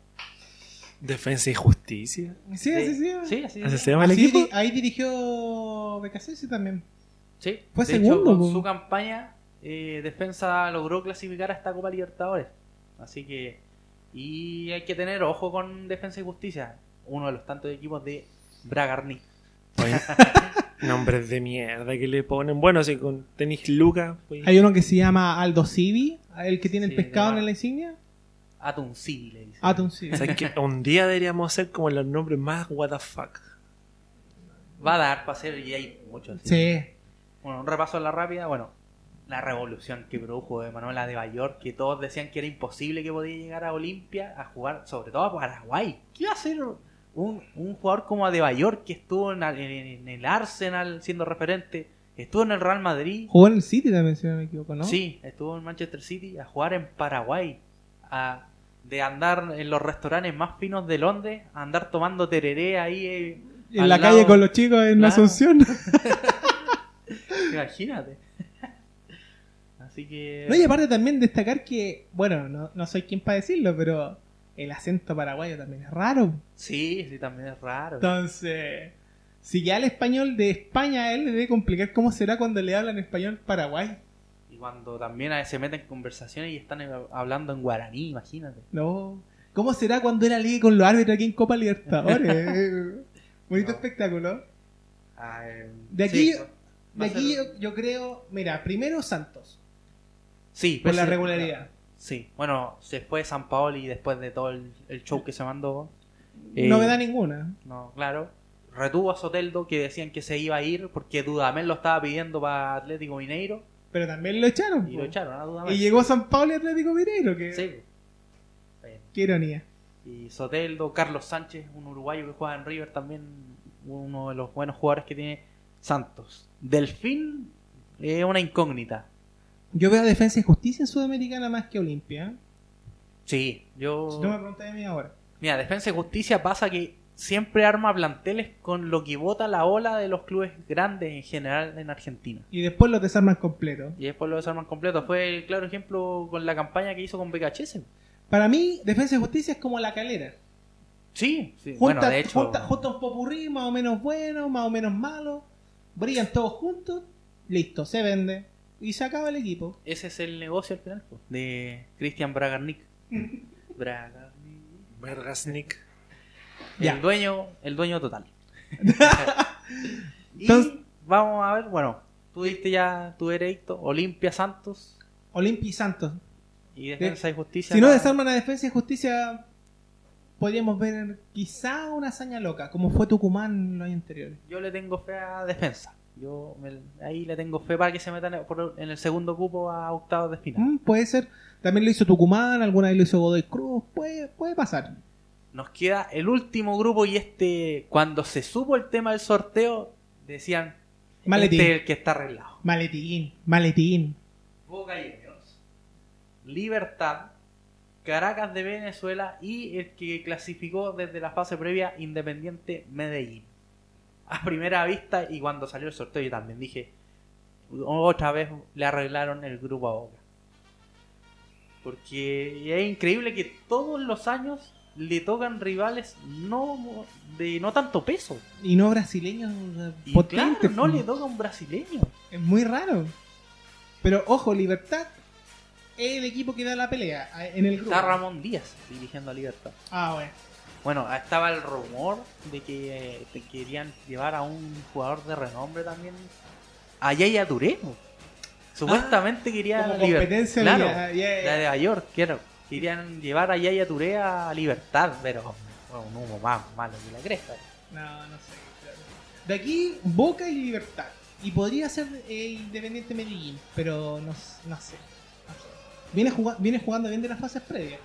Defensa y Justicia. Sí, así se llama. Sí, así ¿Así se llama. el equipo? di- ahí dirigió BKC también. Sí. Fue de segundo, hecho, con su campaña, eh, Defensa logró clasificar a esta Copa Libertadores. Así que. Y hay que tener ojo con Defensa y Justicia. Uno de los tantos equipos de Bragarni. Nombres de mierda que le ponen. Bueno, si con tenis Luca. pues, Hay uno que se llama Aldo Civi, el que tiene Sí, el pescado en la insignia. Atun City le dicen. Atom Civi. ¿sabes qué? Un día deberíamos hacer como los nombres más what the fuck. Va a dar para hacer y hay muchos. Sí. Bueno, un repaso a la rápida. Bueno, la revolución que produjo Manuela de Bayor, que todos decían que era imposible que podía llegar a Olimpia a jugar, sobre todo a Paraguay. ¿Qué iba a hacer un, un jugador como Adebayor que estuvo en, en- en el Arsenal siendo referente? Estuvo en el Real Madrid. Jugó en el City también, si no me equivoco, ¿no? Sí, estuvo en Manchester City a jugar en Paraguay. A, de andar en los restaurantes más finos de Londres, a andar tomando tereré ahí. eh, En la lado- calle con los chicos en Claro. Asunción. Imagínate. Así que. No, y aparte también destacar que, bueno, no, no soy quien para decirlo, pero el acento paraguayo también es raro. Sí, sí, también es raro. Entonces, si ya el español de España a él le debe complicar cómo será cuando le hablan español Paraguay. Y cuando también a- se meten en conversaciones y están eh, hablando en guaraní, imagínate. No. ¿Cómo será cuando era ligue con los árbitros aquí en Copa Libertadores? Bonito No. espectáculo. Ah, eh, De aquí- sí, De aquí ser- yo, yo creo, mira, primero Santos, Sí, por pues la sí, regularidad. Sí, bueno, se fue San Paolo y después de todo el, el show que se mandó. eh, No me da ninguna. No, claro. Retuvo a Soteldo que decían que se iba a ir porque Dudamel lo estaba pidiendo para Atlético Mineiro Pero también lo echaron. y po. lo echaron a Dudamel. Y llegó San Pablo y Atlético Mineiro, que Sí. Qué ironía. Y Soteldo, Carlos Sánchez, un uruguayo que juega en River también, uno de los buenos jugadores que tiene Santos. Delfín es una incógnita. Yo veo a Defensa y Justicia en Sudamericana más que Olimpia. ¿eh? Sí, yo... Si tú me preguntas de mí ahora. Mira, Defensa y Justicia pasa que siempre arma planteles con lo que vota la ola de los clubes grandes en general en Argentina. Y después los desarman completo. Y después lo desarman completo. Fue el claro ejemplo con la campaña que hizo con BKHS. Para mí, Defensa y Justicia es como la calera. Sí, sí. Junta, bueno, de hecho, junta, junta un popurrí más o menos bueno, más o menos malo. Brillan todos juntos. Listo, se vende. Y se acaba el equipo. ese es el negocio al final de Christian Bragarnik. Bragarnik. Vergasnik. Ya. El dueño, el dueño total. y Entonces- vamos a ver, bueno, tú diste ya tu veredicto, Olimpia Santos Olimpia y Santos. y Defensa y Justicia. Si no la- desarman a Defensa y Justicia, podríamos ver quizá una hazaña loca, como fue Tucumán en los años anteriores. Yo le tengo fe a Defensa. Yo me- ahí le tengo fe para que se metan por- en el segundo cupo a octavos de final. Mm, puede ser. También lo hizo Tucumán, alguna vez lo hizo Godoy Cruz. Puede, puede pasar. Nos queda el último grupo y este, cuando se supo el tema del sorteo, decían, Maletín. este es el que está arreglado. Maletín, maletín. Boca Juniors, Libertad, Caracas de Venezuela y el que clasificó desde la fase previa Independiente Medellín. A primera vista y cuando salió el sorteo yo también dije, otra vez le arreglaron el grupo a Boca. Porque es increíble que todos los años le tocan rivales no de no tanto peso. Y no brasileños Y potentes. claro, no le toca un brasileño. Es muy raro. Pero ojo, Libertad es el equipo que da la pelea en el grupo. Está Ramón Díaz dirigiendo a Libertad. Ah, bueno. Bueno, estaba el rumor de que te querían llevar a un jugador de renombre también a Yaya Touré. po. Supuestamente querían como liber- competencia claro, de- Nueva York, claro. Querían llevar a Yaya Touré a Libertad, pero bueno, un humo más malo que la cresta. No, no sé. De aquí, Boca y Libertad. Y podría ser eh, Independiente Medellín, pero no, no sé. Viene, juga- viene jugando bien de las fases previas.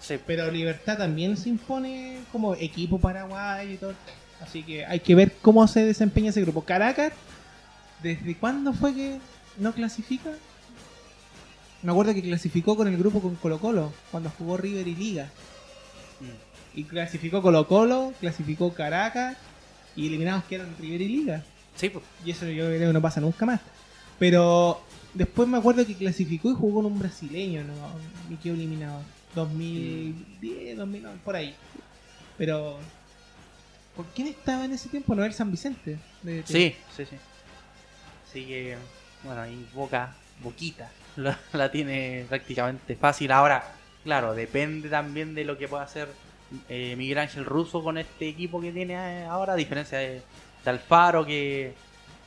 Sí, Pero Libertad también se impone como equipo paraguayo y todo. Así que hay que ver cómo se desempeña ese grupo. Caracas, ¿desde cuándo fue que no clasifica? Me acuerdo que clasificó con el grupo con Colo Colo, cuando jugó River y Liga. Mm. Y clasificó Colo Colo, clasificó Caracas y eliminados quedaron River y Liga. sí, pues. Y eso yo creo que no pasa nunca más. Pero después me acuerdo que clasificó y jugó con un brasileño, ¿no? Y quedó eliminado. 2010, 2009, por ahí. Pero... ¿Por quién estaba en ese tiempo? No era San Vicente. de- Sí, sí, sí. Así que, bueno, y Boca, Boquita, la, la tiene prácticamente fácil. Ahora, claro, depende también de lo que pueda hacer eh, Miguel Ángel Russo con este equipo que tiene eh, ahora, a diferencia de, de Alfaro, que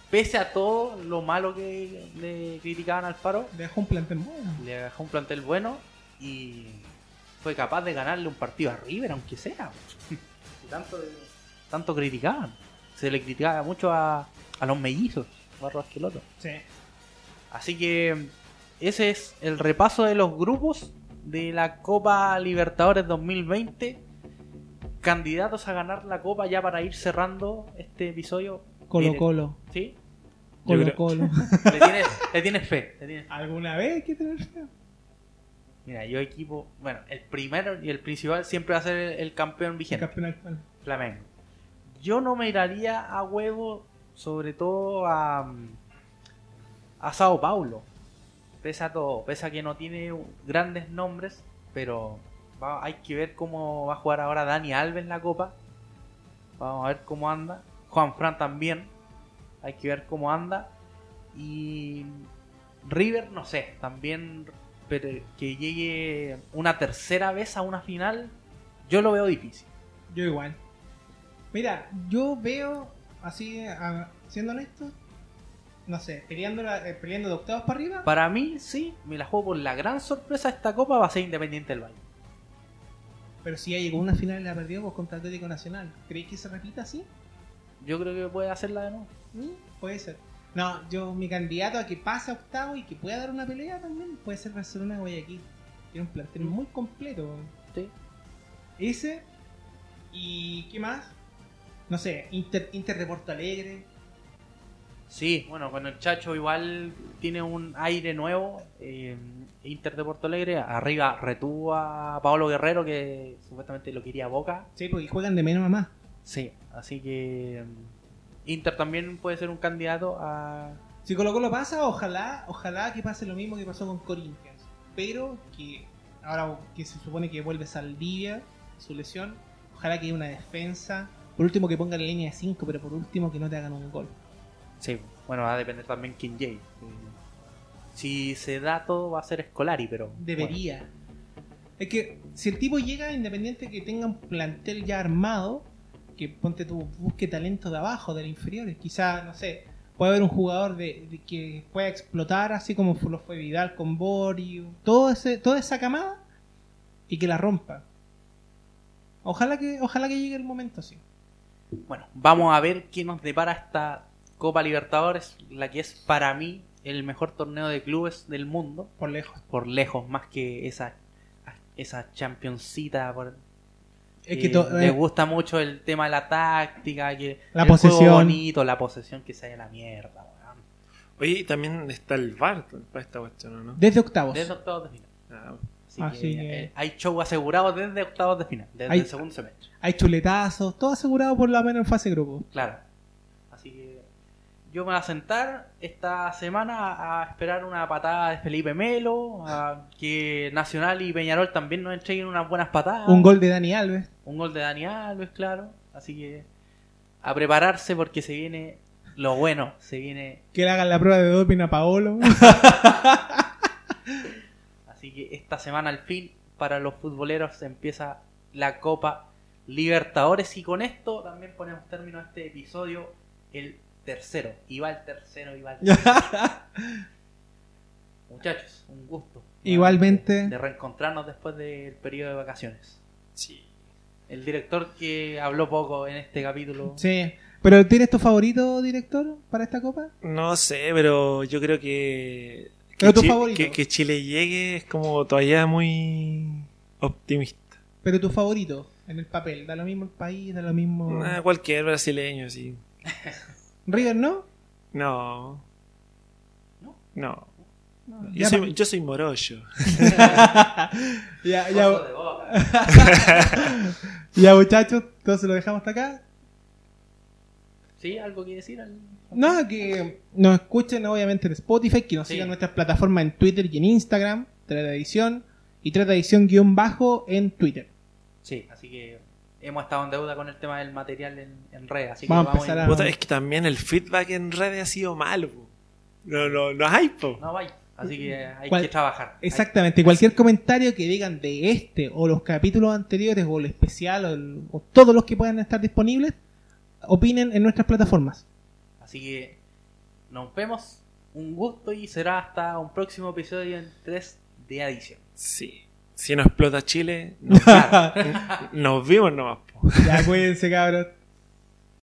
pese a todo lo malo que le criticaban a Alfaro, Le dejó un plantel bueno. le dejó un plantel bueno y fue capaz de ganarle un partido a River, aunque sea. Y tanto, tanto criticaban. Se le criticaba mucho a, a los mellizos, Barro. Sí. Así que ese es el repaso de los grupos de la Copa Libertadores 2020. Candidatos a ganar la Copa ya para ir cerrando este episodio. Colo Colo. ¿Sí? Colo creo- Colo. Le tienes, le tienes fe. le tienes- ¿Alguna vez hay que tener fe? Mira, yo equipo, bueno, el primero y el principal siempre va a ser el, el campeón vigente, Campeón actual. Flamengo. Yo no me iraría a huevo, sobre todo a, a Sao Paulo. Pese a todo, pese a que no tiene grandes nombres, pero hay que ver cómo va a jugar ahora Dani Alves la Copa. Vamos a ver cómo anda. Juan Fran también. Hay que ver cómo anda. Y River, no sé, también pero que llegue una tercera vez a una final, yo lo veo difícil. Yo igual. Mira, yo veo, así, siendo honesto, no sé, peleando, la- eh, peleando de octavos para arriba. Para mí, sí, me la juego por la gran sorpresa de esta copa va a ser Independiente del Valle. Pero si ya llegó una final y la perdió pues, contra Atlético Nacional. ¿Creéis que se repita así? Yo creo que puede hacerla de nuevo. Mm, Puede ser. No, yo, mi candidato a que pase a octavo y que pueda dar una pelea también puede ser Barcelona Guayaquil. Tiene un plantel muy completo. Sí. Ese. ¿Y qué más? No sé, Inter, Inter de Porto Alegre. Sí, bueno, con el Chacho igual tiene un aire nuevo. eh, Inter de Porto Alegre, arriba retuvo a Pablo Guerrero que supuestamente lo quería a Boca. Sí, porque juegan de menos a más. Sí, así que mm, Inter también puede ser un candidato a... Si Colo Colo pasa, ojalá, ojalá que pase lo mismo que pasó con Corinthians. Pero que ahora que se supone que vuelve Saldivia, su lesión, ojalá que haya una defensa. Por último que pongan línea de 5, pero por último que no te hagan un gol. Sí, bueno, va a depender también quién llegue. Si se da todo va a ser Scolari, pero... Debería. Es que si el tipo llega independiente que tenga un plantel ya armado, que ponte tu busque talento de abajo, de las inferiores, quizá, no sé, puede haber un jugador de, de que pueda explotar así como lo fue Vidal con Borio, todo ese, toda esa camada y que la rompa. Ojalá que, ojalá que llegue el momento así. Bueno, vamos a ver qué nos depara esta Copa Libertadores, la que es para mí el mejor torneo de clubes del mundo, Por lejos. por lejos, más que esa esa championcita. Por, Es que to- les eh, gusta mucho el tema de la táctica, que La el juego posesión. bonito, la posesión que se haya la mierda. weón. Oye, y también está el VAR para esta cuestión, ¿o ¿no? desde octavos. Desde octavos de final. Ah, Así, Así que, que- eh, hay show asegurado desde octavos de final, desde Hay- el segundo semestre. Hay chuletazos, todo asegurado por lo menos en fase grupo. Claro. Yo me voy a sentar esta semana a esperar una patada de Felipe Melo, a que Nacional y Peñarol también nos entreguen unas buenas patadas. Un gol de Dani Alves. Un gol de Dani Alves, claro. Así que a prepararse porque se viene lo bueno, se viene. Que le hagan la prueba de doping a Paolo. Así que esta semana al fin para los futboleros empieza la Copa Libertadores y con esto también ponemos término a este episodio, el tercero. Iba el tercero, iba el tercero. Muchachos, un gusto. Igualmente. De reencontrarnos después del periodo de vacaciones. Sí. El director que habló poco en este capítulo. Sí. ¿Pero tienes tu favorito, director, para esta copa? No sé, pero yo creo que. Pero que tu Chi- favorito. Que, que Chile llegue es como todavía muy optimista. Pero tu favorito en el papel. Da lo mismo el país, da lo mismo. Ah, cualquier brasileño, sí. River, ¿no? No. ¿No? No. No, Yo ya soy, yo soy morollo. ya, ya, ya, muchachos, entonces lo dejamos hasta acá. ¿Sí? ¿Algo que decir? al- Nada, que nos escuchen obviamente en Spotify, que nos Sí. sigan en nuestras plataformas en Twitter y en Instagram, Trata Edición, y Trata Edición guion bajo en Twitter. Sí, así que hemos estado en deuda con el tema del material en, en red. Así Vamos a que vamos empezar a a- Puta, es que también el feedback en redes ha sido malo. po. No, no, no hay, po. No vaya. Así que hay que trabajar. Exactamente, cualquier comentario que digan de este o los capítulos anteriores o el especial o, el- o todos los que puedan estar disponibles, opinen en nuestras plataformas. Así que nos vemos. Un gusto y será hasta un próximo episodio en 3 de adición. Sí. Si no explota Chile, nos, nos vimos nomás, po. ya cuídense cabros.